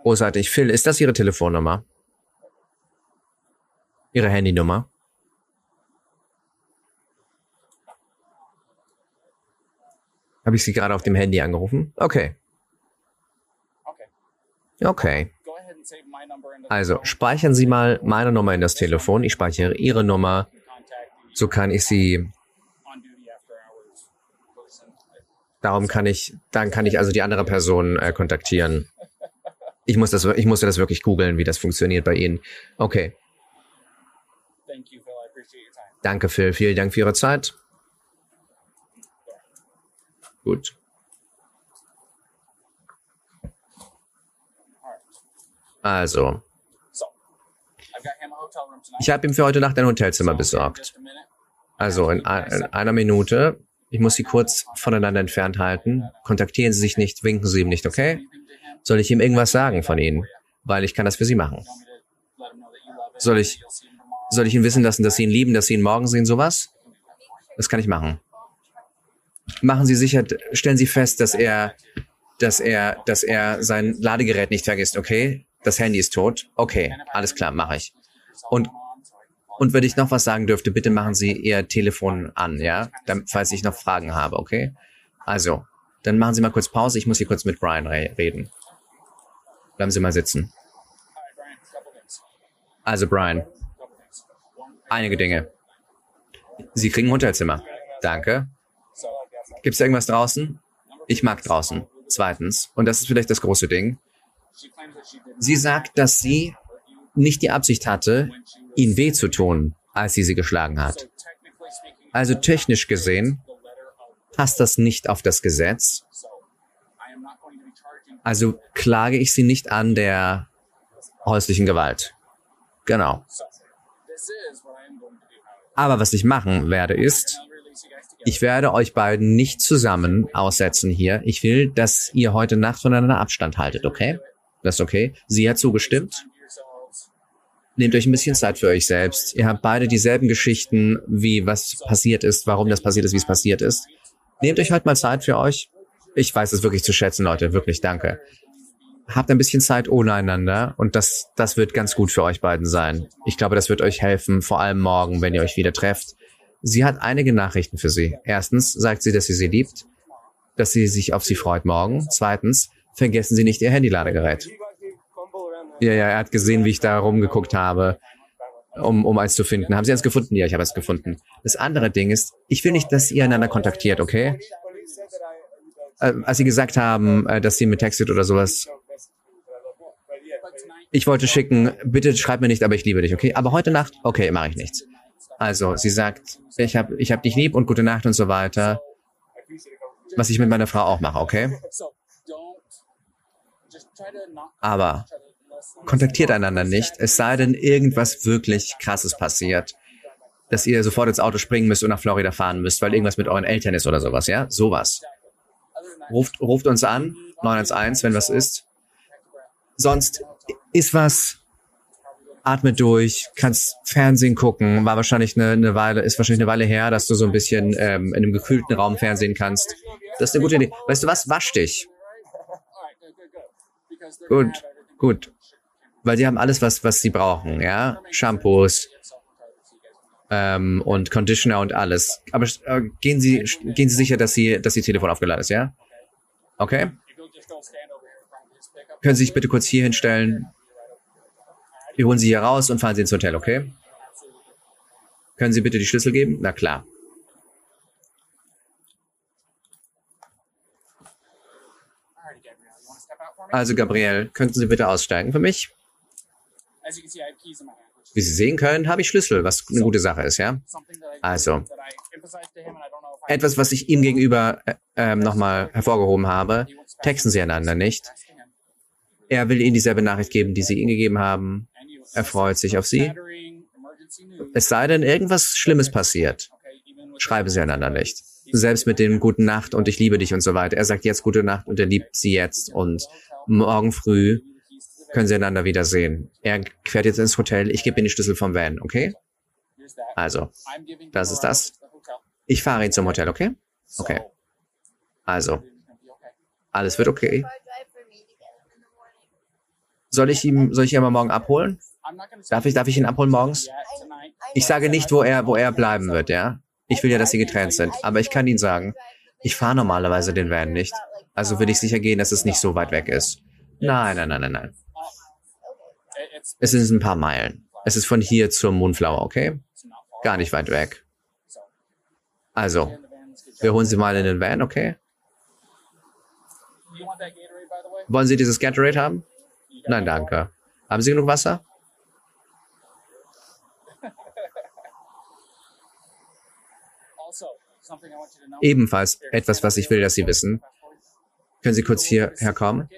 Großartig. Phil, ist das Ihre Telefonnummer? Ihre Handynummer? Habe ich Sie gerade auf dem Handy angerufen? Okay. Okay. Also speichern Sie mal meine Nummer in das Telefon. Ich speichere Ihre Nummer. So kann ich Sie Darum kann ich, dann kann ich also die andere Person äh, kontaktieren. Ich muss das, ich musste das wirklich googeln, wie das funktioniert bei Ihnen. Okay. Danke, Phil. Vielen Dank für Ihre Zeit. Gut. Also. Ich habe ihm für heute Nacht ein Hotelzimmer besorgt. Also in, in einer Minute ich muss Sie kurz voneinander entfernt halten. Kontaktieren Sie sich nicht, winken Sie ihm nicht, okay? Soll ich ihm irgendwas sagen von Ihnen? Weil ich kann das für Sie machen. Soll ich, soll ich ihn wissen lassen, dass Sie ihn lieben, dass Sie ihn morgen sehen, sowas? Das kann ich machen. Machen Sie sicher, stellen Sie fest, dass er, dass er, dass er sein Ladegerät nicht vergisst, okay? Das Handy ist tot. Okay, alles klar, mache ich. Und und wenn ich noch was sagen dürfte, bitte machen Sie Ihr Telefon an, ja? Dann, falls ich noch Fragen habe, okay? Also, dann machen Sie mal kurz Pause. Ich muss hier kurz mit Brian re reden. Bleiben Sie mal sitzen. Also, Brian. Einige Dinge. Sie kriegen ein Hotelzimmer. Danke. Gibt es irgendwas draußen? Ich mag draußen. Zweitens, und das ist vielleicht das große Ding. Sie sagt, dass sie nicht die Absicht hatte, ihn weh zu tun, als sie sie geschlagen hat. Also technisch gesehen passt das nicht auf das Gesetz. Also klage ich sie nicht an der häuslichen Gewalt. Genau. Aber was ich machen werde ist, ich werde euch beiden nicht zusammen aussetzen hier. Ich will, dass ihr heute Nacht voneinander Abstand haltet, okay? Das ist okay. Sie hat zugestimmt. Nehmt euch ein bisschen Zeit für euch selbst. Ihr habt beide dieselben Geschichten, wie was passiert ist, warum das passiert ist, wie es passiert ist. Nehmt euch halt mal Zeit für euch. Ich weiß es wirklich zu schätzen, Leute. Wirklich, danke. Habt ein bisschen Zeit ohne einander und das, das wird ganz gut für euch beiden sein. Ich glaube, das wird euch helfen, vor allem morgen, wenn ihr euch wieder trefft. Sie hat einige Nachrichten für Sie. Erstens sagt sie, dass sie sie liebt, dass sie sich auf sie freut morgen. Zweitens, vergessen Sie nicht Ihr Handyladegerät. Ja, ja, er hat gesehen, wie ich da rumgeguckt habe, um, um eins zu finden. Haben Sie eins gefunden? Ja, ich habe es gefunden. Das andere Ding ist, ich will nicht, dass ihr einander kontaktiert, okay? Äh, als Sie gesagt haben, äh, dass Sie mit textet oder sowas. Ich wollte schicken, bitte schreib mir nicht, aber ich liebe dich, okay? Aber heute Nacht, okay, mache ich nichts. Also, sie sagt, ich hab, ich hab dich lieb und gute Nacht und so weiter. Was ich mit meiner Frau auch mache, okay? Aber kontaktiert einander nicht, es sei denn, irgendwas wirklich krasses passiert. Dass ihr sofort ins Auto springen müsst und nach Florida fahren müsst, weil irgendwas mit euren Eltern ist oder sowas, ja? Sowas. Ruft, ruft uns an, 911, wenn was ist. Sonst ist was, atme durch, kannst Fernsehen gucken, war wahrscheinlich eine, eine Weile, ist wahrscheinlich eine Weile her, dass du so ein bisschen ähm, in einem gekühlten Raum Fernsehen kannst. Das ist eine gute Idee. Weißt du was? Wasch dich. Gut, gut. Weil die haben alles, was, was sie brauchen, ja? Shampoos ähm, und Conditioner und alles. Aber äh, gehen Sie, gehen Sie sicher, dass Sie, dass Ihr Telefon aufgeladen ist, ja? Okay? Können Sie sich bitte kurz hier hinstellen? Wir holen Sie hier raus und fahren Sie ins Hotel, okay? Können Sie bitte die Schlüssel geben? Na klar. Also, Gabriel, könnten Sie bitte aussteigen für mich? Wie Sie sehen können, habe ich Schlüssel, was eine gute Sache ist, ja? Also, etwas, was ich ihm gegenüber äh, äh, nochmal hervorgehoben habe, texten Sie einander nicht. Er will Ihnen dieselbe Nachricht geben, die Sie ihm gegeben haben. Er freut sich auf Sie. Es sei denn, irgendwas Schlimmes passiert. Schreiben Sie einander nicht. Selbst mit dem Guten Nacht und ich liebe dich und so weiter. Er sagt jetzt Gute Nacht und er liebt Sie jetzt und morgen früh können Sie einander wiedersehen. Er fährt jetzt ins Hotel. Ich gebe Ihnen die Schlüssel vom Van, okay? Also, das ist das. Ich fahre ihn zum Hotel, okay? Okay. Also, alles wird okay. Soll ich ihm, soll ich ihn aber morgen abholen? Darf ich, darf ich ihn abholen morgens? Ich sage nicht, wo er, wo er bleiben wird, ja? Ich will ja, dass sie getrennt sind. Aber ich kann Ihnen sagen, ich fahre normalerweise den Van nicht. Also will ich sicher gehen, dass es nicht so weit weg ist. Nein, nein, nein, nein, nein. Es sind ein paar Meilen. Es ist von hier zur Moonflower, okay? Gar nicht weit weg. Also, wir holen Sie mal in den Van, okay? Wollen Sie dieses Gatorade haben? Nein, danke. Haben Sie genug Wasser? Ebenfalls etwas, was ich will, dass Sie wissen. Können Sie kurz hierher kommen?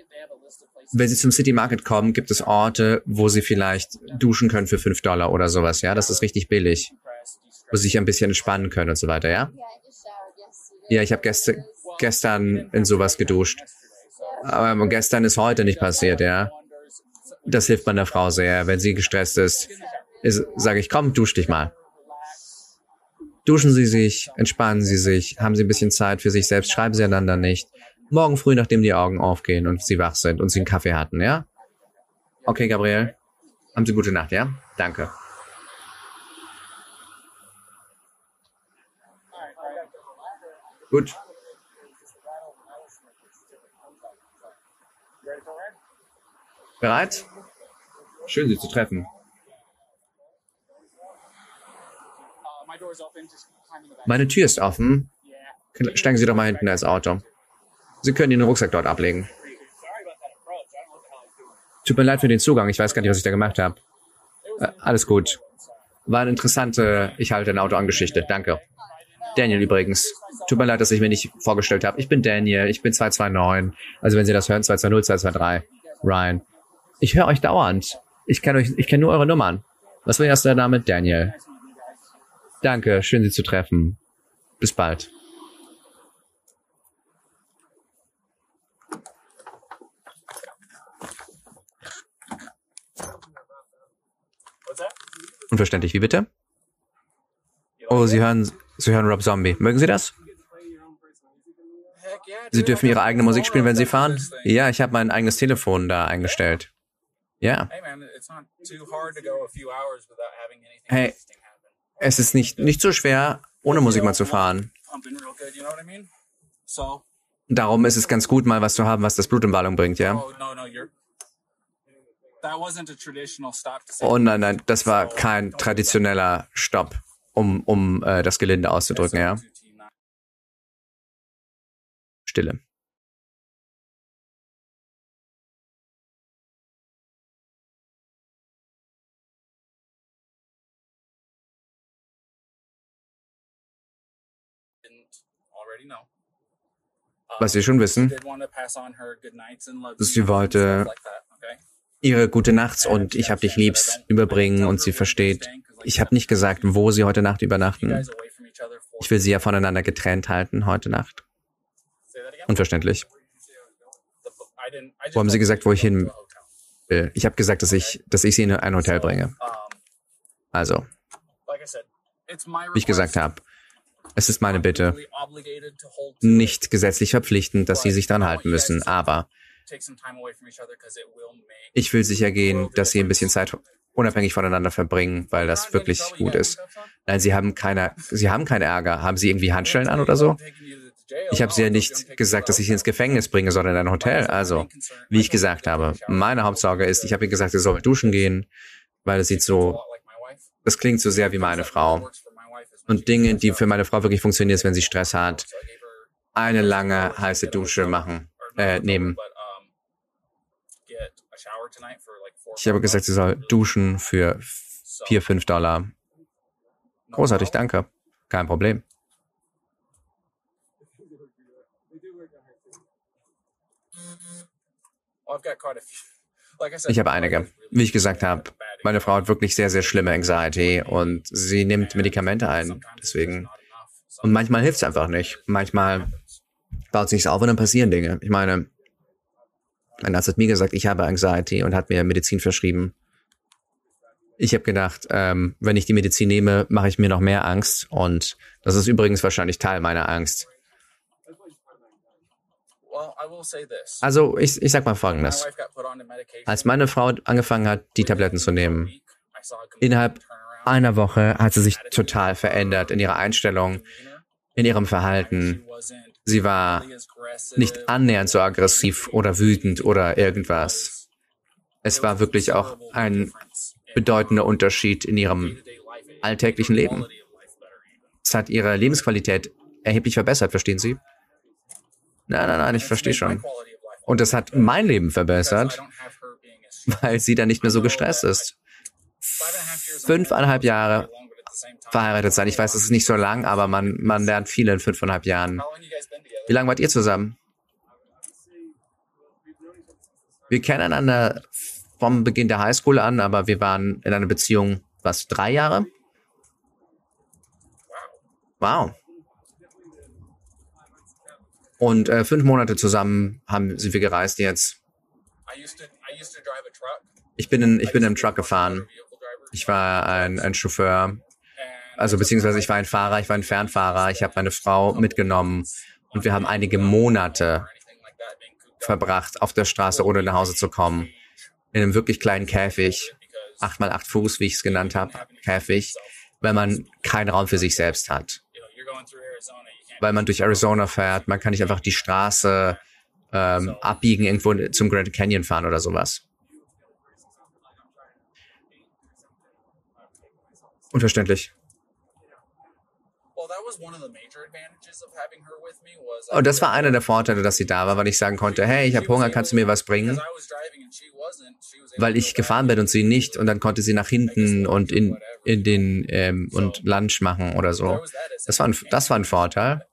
Wenn Sie zum City Market kommen, gibt es Orte, wo Sie vielleicht duschen können für 5 Dollar oder sowas, ja? Das ist richtig billig. Wo Sie sich ein bisschen entspannen können und so weiter, ja? Ja, ich habe gestern, gestern in sowas geduscht. Aber gestern ist heute nicht passiert, ja? Das hilft meiner Frau sehr. Wenn sie gestresst ist, ist sage ich, komm, dusch dich mal. Duschen Sie sich, entspannen Sie sich, haben Sie ein bisschen Zeit für sich selbst, schreiben Sie einander nicht. Morgen früh, nachdem die Augen aufgehen und Sie wach sind und Sie einen Kaffee hatten, ja? Okay, Gabriel. Haben Sie gute Nacht, ja? Danke. Gut. Bereit? Schön, Sie zu treffen. Meine Tür ist offen. Steigen Sie doch mal hinten ins Auto. Sie können Ihren Rucksack dort ablegen. Tut mir leid für den Zugang. Ich weiß gar nicht, was ich da gemacht habe. Äh, alles gut. War eine interessante Ich halte ein Auto an Geschichte. Danke. Daniel übrigens. Tut mir leid, dass ich mir nicht vorgestellt habe. Ich bin Daniel. Ich bin 229. Also wenn Sie das hören, 220, 223. Ryan. Ich höre euch dauernd. Ich kenne euch, ich kenne nur eure Nummern. Was war erst der Name? Daniel. Danke, schön Sie zu treffen. Bis bald. Unverständlich, wie bitte? Oh, Sie hören, Sie hören Rob Zombie. Mögen Sie das? Sie dürfen Ihre eigene Musik spielen, wenn Sie fahren? Ja, ich habe mein eigenes Telefon da eingestellt. Ja. Hey, es ist nicht, nicht so schwer, ohne Musik mal zu fahren. Darum ist es ganz gut, mal was zu haben, was das Blut in Ballung bringt, ja? Oh nein, nein, das war kein traditioneller Stopp, um, um äh, das Gelinde auszudrücken, ja? Stille. Was Sie schon wissen, sie wollte ihre gute Nachts und ich hab dich liebst überbringen und sie versteht. Ich habe nicht gesagt, wo sie heute Nacht übernachten. Ich will sie ja voneinander getrennt halten heute Nacht. Unverständlich. Wo haben Sie gesagt, wo ich hin will? Ich habe gesagt, dass ich, dass ich Sie in ein Hotel bringe. Also, wie ich gesagt habe, es ist meine Bitte, nicht gesetzlich verpflichtend, dass Sie sich daran halten müssen, aber ich will sicher gehen, dass Sie ein bisschen Zeit unabhängig voneinander verbringen, weil das wirklich gut ist. Nein, Sie haben keine, Sie haben keinen Ärger. Haben Sie irgendwie Handschellen an oder so? Ich habe sie ja nicht gesagt, dass ich sie ins Gefängnis bringe, sondern in ein Hotel. Also, wie ich gesagt habe, meine Hauptsorge ist, ich habe ihr gesagt, sie soll duschen gehen, weil es sieht so, das klingt so sehr wie meine Frau. Und Dinge, die für meine Frau wirklich funktionieren, ist, wenn sie Stress hat, eine lange heiße Dusche machen, äh, nehmen. Ich habe gesagt, sie soll duschen für vier, fünf Dollar. Großartig, danke. Kein Problem. Ich habe einige. Wie ich gesagt habe, meine Frau hat wirklich sehr, sehr schlimme Anxiety und sie nimmt Medikamente ein. Deswegen. Und manchmal hilft es einfach nicht. Manchmal baut sich's auf und dann passieren Dinge. Ich meine, ein Arzt hat mir gesagt, ich habe Anxiety und hat mir Medizin verschrieben. Ich habe gedacht, ähm, wenn ich die Medizin nehme, mache ich mir noch mehr Angst. Und das ist übrigens wahrscheinlich Teil meiner Angst. Also ich, ich sag mal Folgendes. Als meine Frau angefangen hat, die Tabletten zu nehmen, innerhalb einer Woche hat sie sich total verändert in ihrer Einstellung, in ihrem Verhalten. Sie war nicht annähernd so aggressiv oder wütend oder irgendwas. Es war wirklich auch ein bedeutender Unterschied in ihrem alltäglichen Leben. Es hat ihre Lebensqualität erheblich verbessert, verstehen Sie? Nein, nein, nein, ich verstehe schon. Und das hat mein Leben verbessert, weil sie dann nicht mehr so gestresst ist. Fünfeinhalb Jahre verheiratet sein. Ich weiß, es ist nicht so lang, aber man, man lernt viel in fünfeinhalb Jahren. Wie lange wart ihr zusammen? Wir kennen einander vom Beginn der Highschool an, aber wir waren in einer Beziehung, was, drei Jahre? Wow. Und äh, fünf Monate zusammen haben, sind wir gereist jetzt. Ich bin in, ich bin im Truck gefahren. Ich war ein, ein Chauffeur. Also beziehungsweise ich war ein Fahrer, ich war ein Fernfahrer. Ich habe meine Frau mitgenommen und wir haben einige Monate verbracht auf der Straße, ohne nach Hause zu kommen. In einem wirklich kleinen Käfig. Acht mal acht Fuß, wie ich es genannt habe. Käfig. Weil man keinen Raum für sich selbst hat weil man durch Arizona fährt. Man kann nicht einfach die Straße ähm, abbiegen, irgendwo zum Grand Canyon fahren oder sowas. Unverständlich. Und das war einer der Vorteile, dass sie da war, weil ich sagen konnte, hey, ich habe Hunger, kannst du mir was bringen? Weil ich gefahren bin und sie nicht und dann konnte sie nach hinten und in, in den ähm, und Lunch machen oder so. Das war ein, das war ein Vorteil.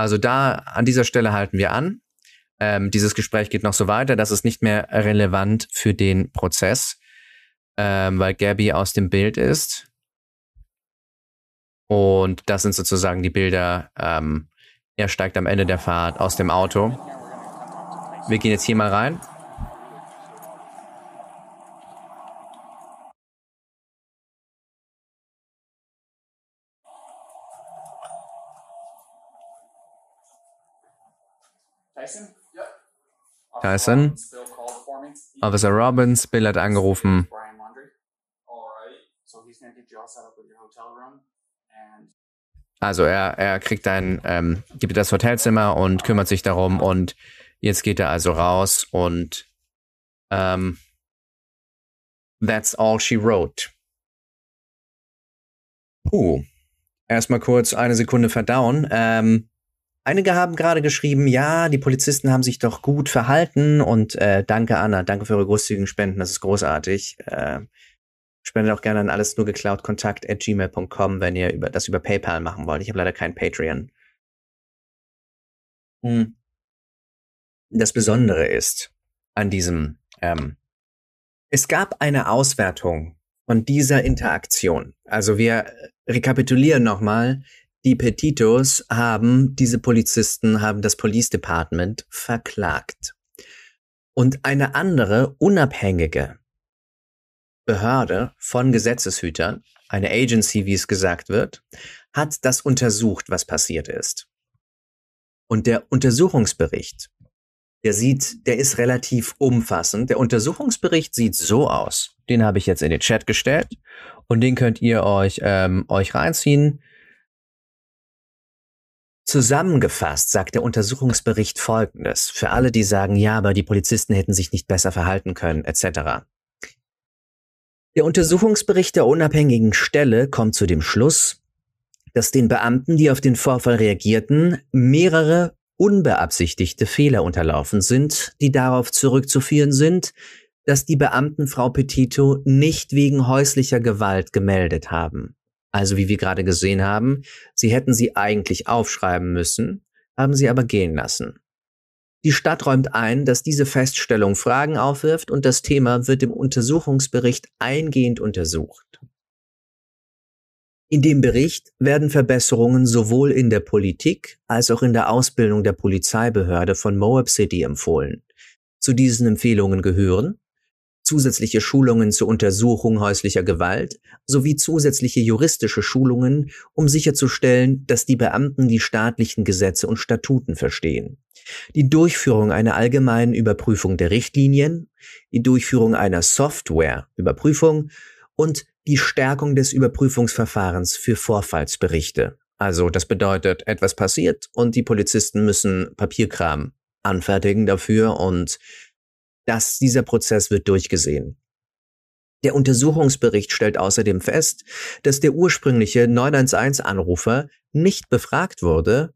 Also da an dieser Stelle halten wir an. Ähm, dieses Gespräch geht noch so weiter. Das ist nicht mehr relevant für den Prozess, ähm, weil Gabby aus dem Bild ist. Und das sind sozusagen die Bilder. Ähm, er steigt am Ende der Fahrt aus dem Auto. Wir gehen jetzt hier mal rein. Tyson? Officer Robbins, Bill hat angerufen. Also er, er kriegt ein, ähm, gibt das Hotelzimmer und kümmert sich darum und jetzt geht er also raus und ähm, that's all she wrote. Puh. Erstmal kurz eine Sekunde verdauen. Ähm, Einige haben gerade geschrieben, ja, die Polizisten haben sich doch gut verhalten und äh, danke Anna, danke für eure großzügigen Spenden, das ist großartig. Äh, spendet auch gerne an alles nur geklaut kontakt at gmail.com, wenn ihr über, das über PayPal machen wollt. Ich habe leider kein Patreon. Hm. Das Besondere ist an diesem, ähm, es gab eine Auswertung von dieser Interaktion. Also wir rekapitulieren nochmal. Die Petitos haben diese Polizisten, haben das Police Department verklagt. Und eine andere unabhängige Behörde von Gesetzeshütern, eine Agency, wie es gesagt wird, hat das untersucht, was passiert ist. Und der Untersuchungsbericht, der sieht, der ist relativ umfassend. Der Untersuchungsbericht sieht so aus. Den habe ich jetzt in den Chat gestellt und den könnt ihr euch ähm, euch reinziehen. Zusammengefasst sagt der Untersuchungsbericht Folgendes. Für alle, die sagen, ja, aber die Polizisten hätten sich nicht besser verhalten können, etc. Der Untersuchungsbericht der unabhängigen Stelle kommt zu dem Schluss, dass den Beamten, die auf den Vorfall reagierten, mehrere unbeabsichtigte Fehler unterlaufen sind, die darauf zurückzuführen sind, dass die Beamten Frau Petito nicht wegen häuslicher Gewalt gemeldet haben. Also wie wir gerade gesehen haben, sie hätten sie eigentlich aufschreiben müssen, haben sie aber gehen lassen. Die Stadt räumt ein, dass diese Feststellung Fragen aufwirft und das Thema wird im Untersuchungsbericht eingehend untersucht. In dem Bericht werden Verbesserungen sowohl in der Politik als auch in der Ausbildung der Polizeibehörde von Moab City empfohlen. Zu diesen Empfehlungen gehören zusätzliche Schulungen zur Untersuchung häuslicher Gewalt sowie zusätzliche juristische Schulungen, um sicherzustellen, dass die Beamten die staatlichen Gesetze und Statuten verstehen. Die Durchführung einer allgemeinen Überprüfung der Richtlinien, die Durchführung einer Software-Überprüfung und die Stärkung des Überprüfungsverfahrens für Vorfallsberichte. Also das bedeutet, etwas passiert und die Polizisten müssen Papierkram anfertigen dafür und das, dieser Prozess wird durchgesehen. Der Untersuchungsbericht stellt außerdem fest, dass der ursprüngliche 911-Anrufer nicht befragt wurde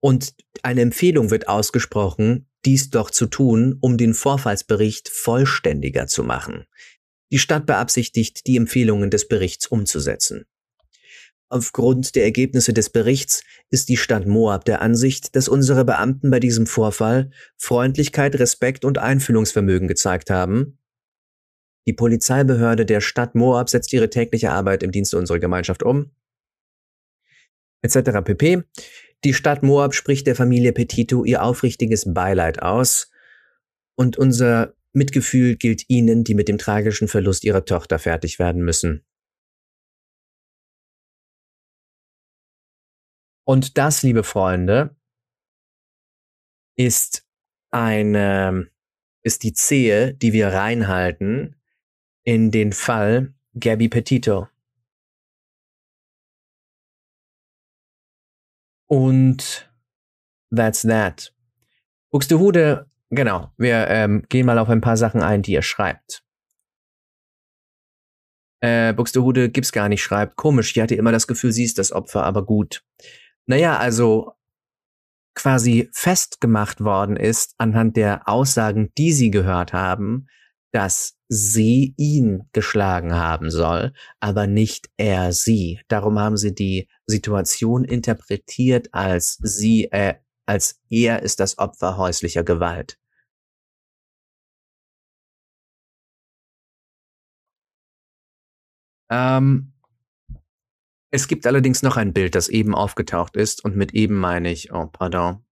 und eine Empfehlung wird ausgesprochen, dies doch zu tun, um den Vorfallsbericht vollständiger zu machen. Die Stadt beabsichtigt, die Empfehlungen des Berichts umzusetzen. Aufgrund der Ergebnisse des Berichts ist die Stadt Moab der Ansicht, dass unsere Beamten bei diesem Vorfall Freundlichkeit, Respekt und Einfühlungsvermögen gezeigt haben. Die Polizeibehörde der Stadt Moab setzt ihre tägliche Arbeit im Dienste unserer Gemeinschaft um. Etc. pp. Die Stadt Moab spricht der Familie Petito ihr aufrichtiges Beileid aus und unser Mitgefühl gilt ihnen, die mit dem tragischen Verlust ihrer Tochter fertig werden müssen. Und das, liebe Freunde, ist eine, ist die Zehe, die wir reinhalten in den Fall Gabby Petito. Und that's that. Buxtehude, genau, wir ähm, gehen mal auf ein paar Sachen ein, die ihr schreibt. Äh, Buxtehude gibt's gar nicht, schreibt. Komisch, ich hatte immer das Gefühl, sie ist das Opfer, aber gut. Naja, also quasi festgemacht worden ist anhand der Aussagen, die sie gehört haben, dass sie ihn geschlagen haben soll, aber nicht er sie. Darum haben sie die Situation interpretiert als sie, äh, als er ist das Opfer häuslicher Gewalt. Ähm, es gibt allerdings noch ein Bild, das eben aufgetaucht ist und mit eben meine ich, oh, pardon.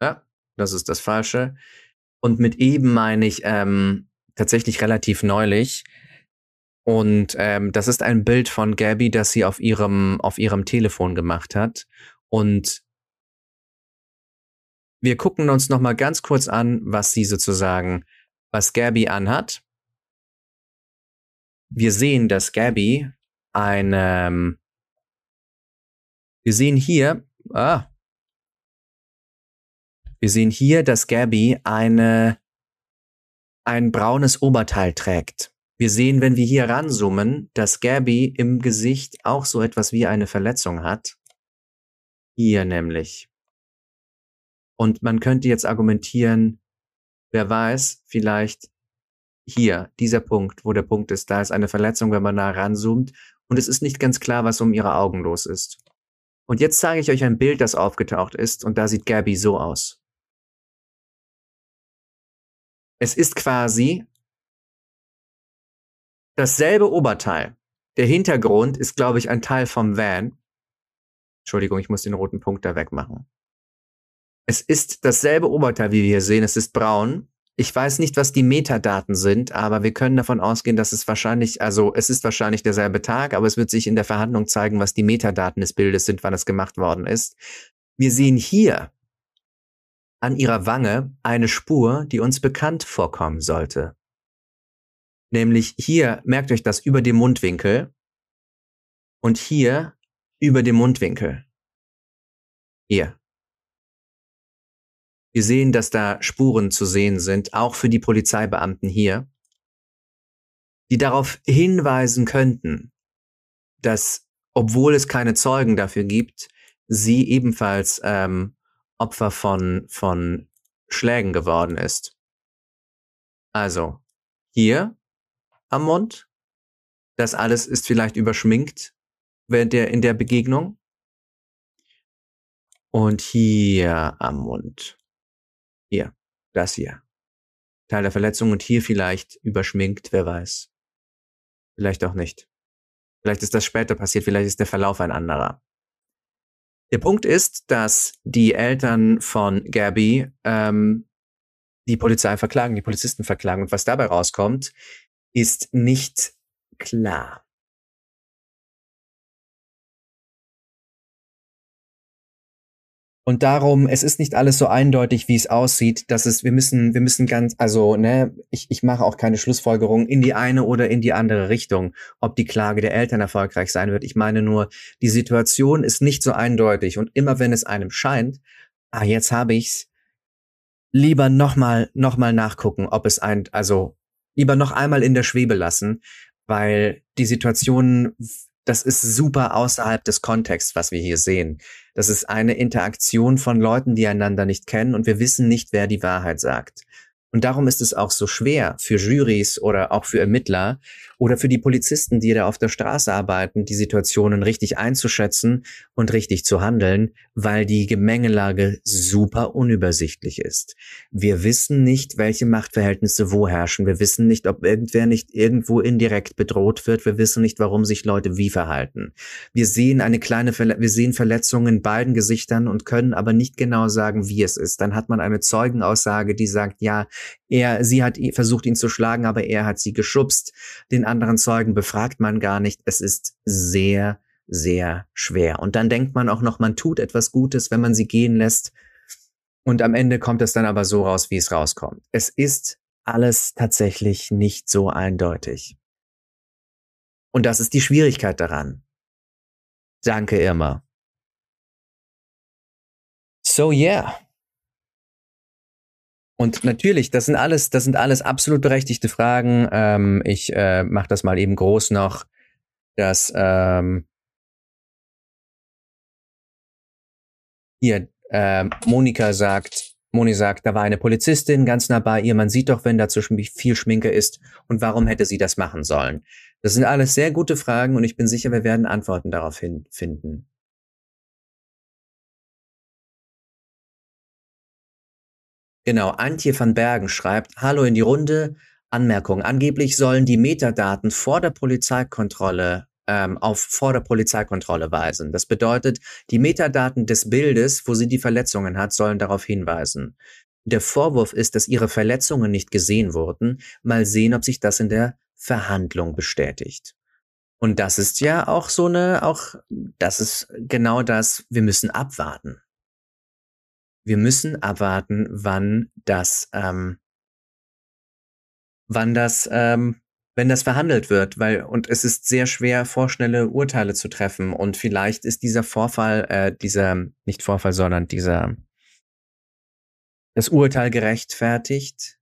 Ja, das ist das Falsche. Und mit eben meine ich ähm, tatsächlich relativ neulich. Und ähm, das ist ein Bild von Gabby, das sie auf ihrem, auf ihrem Telefon gemacht hat. Und wir gucken uns noch mal ganz kurz an, was sie sozusagen, was Gabby anhat. Wir sehen, dass Gabby eine, ähm, wir sehen hier, ah, wir sehen hier, dass Gabby eine, ein braunes Oberteil trägt. Wir sehen, wenn wir hier ranzoomen, dass Gabby im Gesicht auch so etwas wie eine Verletzung hat. Hier nämlich. Und man könnte jetzt argumentieren, wer weiß, vielleicht hier, dieser Punkt, wo der Punkt ist, da ist eine Verletzung, wenn man nah ranzoomt und es ist nicht ganz klar, was um ihre Augen los ist. Und jetzt zeige ich euch ein Bild, das aufgetaucht ist, und da sieht Gabby so aus. Es ist quasi dasselbe Oberteil. Der Hintergrund ist, glaube ich, ein Teil vom Van. Entschuldigung, ich muss den roten Punkt da wegmachen. Es ist dasselbe Oberteil, wie wir hier sehen. Es ist braun. Ich weiß nicht, was die Metadaten sind, aber wir können davon ausgehen, dass es wahrscheinlich, also es ist wahrscheinlich derselbe Tag, aber es wird sich in der Verhandlung zeigen, was die Metadaten des Bildes sind, wann es gemacht worden ist. Wir sehen hier an ihrer Wange eine Spur, die uns bekannt vorkommen sollte. Nämlich hier, merkt euch das, über dem Mundwinkel und hier über dem Mundwinkel. Hier. Wir sehen, dass da Spuren zu sehen sind, auch für die Polizeibeamten hier, die darauf hinweisen könnten, dass, obwohl es keine Zeugen dafür gibt, sie ebenfalls ähm, Opfer von, von Schlägen geworden ist. Also, hier am Mund, das alles ist vielleicht überschminkt während der, in der Begegnung. Und hier am Mund. Das hier. Teil der Verletzung und hier vielleicht überschminkt, wer weiß. Vielleicht auch nicht. Vielleicht ist das später passiert, vielleicht ist der Verlauf ein anderer. Der Punkt ist, dass die Eltern von Gabby ähm, die Polizei verklagen, die Polizisten verklagen. Und was dabei rauskommt, ist nicht klar. Und darum, es ist nicht alles so eindeutig, wie es aussieht, dass es, wir müssen, wir müssen ganz, also, ne, ich, ich mache auch keine Schlussfolgerung in die eine oder in die andere Richtung, ob die Klage der Eltern erfolgreich sein wird. Ich meine nur, die Situation ist nicht so eindeutig und immer wenn es einem scheint, ah, jetzt habe ich's, lieber nochmal, nochmal nachgucken, ob es ein, also, lieber noch einmal in der Schwebe lassen, weil die Situation das ist super außerhalb des Kontexts, was wir hier sehen. Das ist eine Interaktion von Leuten, die einander nicht kennen und wir wissen nicht, wer die Wahrheit sagt. Und darum ist es auch so schwer für Jurys oder auch für Ermittler oder für die Polizisten, die da auf der Straße arbeiten, die Situationen richtig einzuschätzen und richtig zu handeln, weil die Gemengelage super unübersichtlich ist. Wir wissen nicht, welche Machtverhältnisse wo herrschen. Wir wissen nicht, ob irgendwer nicht irgendwo indirekt bedroht wird. Wir wissen nicht, warum sich Leute wie verhalten. Wir sehen eine kleine, Verle wir sehen Verletzungen in beiden Gesichtern und können aber nicht genau sagen, wie es ist. Dann hat man eine Zeugenaussage, die sagt, ja, er, sie hat versucht, ihn zu schlagen, aber er hat sie geschubst. Den anderen Zeugen befragt man gar nicht. Es ist sehr, sehr schwer. Und dann denkt man auch noch, man tut etwas Gutes, wenn man sie gehen lässt. Und am Ende kommt es dann aber so raus, wie es rauskommt. Es ist alles tatsächlich nicht so eindeutig. Und das ist die Schwierigkeit daran. Danke, Irma. So yeah. Und natürlich, das sind alles, das sind alles absolut berechtigte Fragen. Ähm, ich äh, mache das mal eben groß noch, dass ähm, hier äh, Monika sagt, Moni sagt, da war eine Polizistin ganz nah bei ihr. Man sieht doch, wenn da zu viel Schminke ist. Und warum hätte sie das machen sollen? Das sind alles sehr gute Fragen und ich bin sicher, wir werden Antworten darauf finden. Genau, Antje van Bergen schreibt, Hallo in die Runde. Anmerkung. Angeblich sollen die Metadaten vor der Polizeikontrolle ähm, auf vor der Polizeikontrolle weisen. Das bedeutet, die Metadaten des Bildes, wo sie die Verletzungen hat, sollen darauf hinweisen. Der Vorwurf ist, dass ihre Verletzungen nicht gesehen wurden. Mal sehen, ob sich das in der Verhandlung bestätigt. Und das ist ja auch so eine, auch, das ist genau das, wir müssen abwarten wir müssen abwarten, wann das, ähm, wann das, ähm, wenn das verhandelt wird, weil und es ist sehr schwer, vorschnelle Urteile zu treffen. Und vielleicht ist dieser Vorfall, äh, dieser nicht Vorfall, sondern dieser das Urteil gerechtfertigt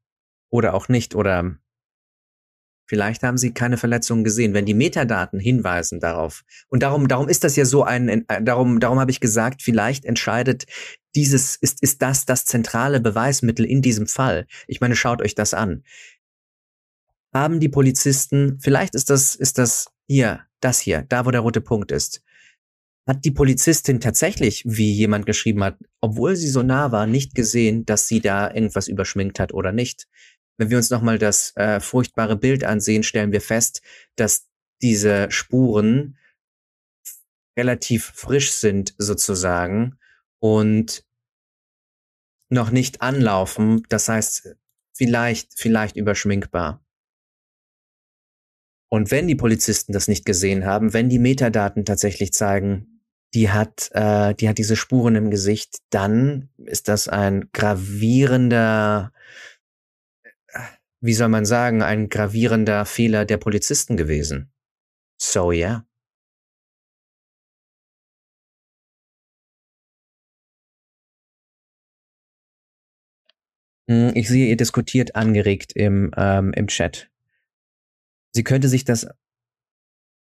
oder auch nicht oder Vielleicht haben Sie keine Verletzungen gesehen, wenn die Metadaten hinweisen darauf. Und darum, darum ist das ja so ein, äh, darum, darum habe ich gesagt, vielleicht entscheidet dieses, ist, ist das das zentrale Beweismittel in diesem Fall. Ich meine, schaut euch das an. Haben die Polizisten, vielleicht ist das, ist das hier, das hier, da wo der rote Punkt ist. hat die Polizistin tatsächlich, wie jemand geschrieben hat, obwohl sie so nah war, nicht gesehen, dass sie da irgendwas überschminkt hat oder nicht. Wenn wir uns nochmal das äh, furchtbare Bild ansehen, stellen wir fest, dass diese Spuren relativ frisch sind sozusagen und noch nicht anlaufen. Das heißt, vielleicht, vielleicht überschminkbar. Und wenn die Polizisten das nicht gesehen haben, wenn die Metadaten tatsächlich zeigen, die hat, äh, die hat diese Spuren im Gesicht, dann ist das ein gravierender, wie soll man sagen, ein gravierender Fehler der Polizisten gewesen. So, yeah. Hm, ich sehe, ihr diskutiert angeregt im, ähm, im Chat. Sie könnte sich das.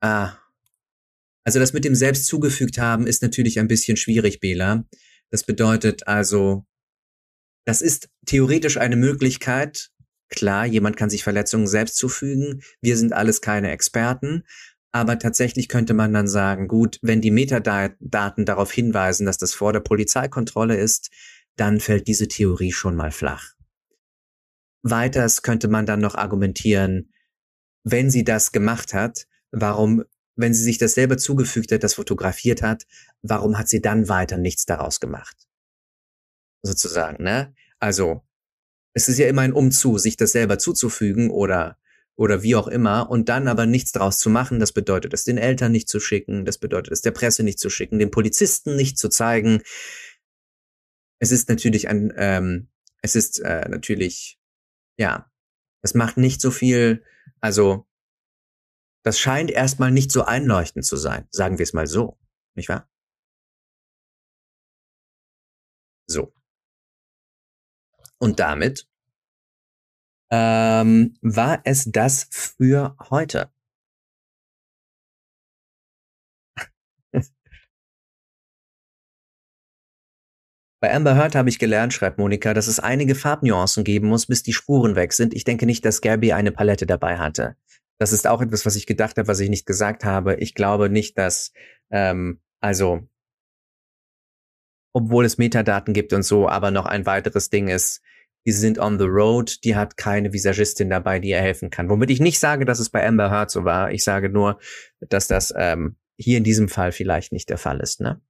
Ah. Also das mit dem selbst zugefügt haben ist natürlich ein bisschen schwierig, Bela. Das bedeutet also, das ist theoretisch eine Möglichkeit. Klar, jemand kann sich Verletzungen selbst zufügen. Wir sind alles keine Experten. Aber tatsächlich könnte man dann sagen, gut, wenn die Metadaten darauf hinweisen, dass das vor der Polizeikontrolle ist, dann fällt diese Theorie schon mal flach. Weiters könnte man dann noch argumentieren, wenn sie das gemacht hat, warum, wenn sie sich das selber zugefügt hat, das fotografiert hat, warum hat sie dann weiter nichts daraus gemacht? Sozusagen, ne? Also, es ist ja immer ein Umzu, sich das selber zuzufügen oder oder wie auch immer und dann aber nichts daraus zu machen, das bedeutet es den Eltern nicht zu schicken, das bedeutet es der Presse nicht zu schicken, den Polizisten nicht zu zeigen, es ist natürlich ein, ähm, es ist äh, natürlich, ja, es macht nicht so viel, also das scheint erstmal nicht so einleuchtend zu sein, sagen wir es mal so, nicht wahr? So. Und damit ähm, war es das für heute. Bei Amber Heard habe ich gelernt, schreibt Monika, dass es einige Farbnuancen geben muss, bis die Spuren weg sind. Ich denke nicht, dass Gabby eine Palette dabei hatte. Das ist auch etwas, was ich gedacht habe, was ich nicht gesagt habe. Ich glaube nicht, dass, ähm, also, obwohl es Metadaten gibt und so, aber noch ein weiteres Ding ist, die sind on the road, die hat keine Visagistin dabei, die ihr helfen kann. Womit ich nicht sage, dass es bei Amber Heard so war. Ich sage nur, dass das ähm, hier in diesem Fall vielleicht nicht der Fall ist, ne?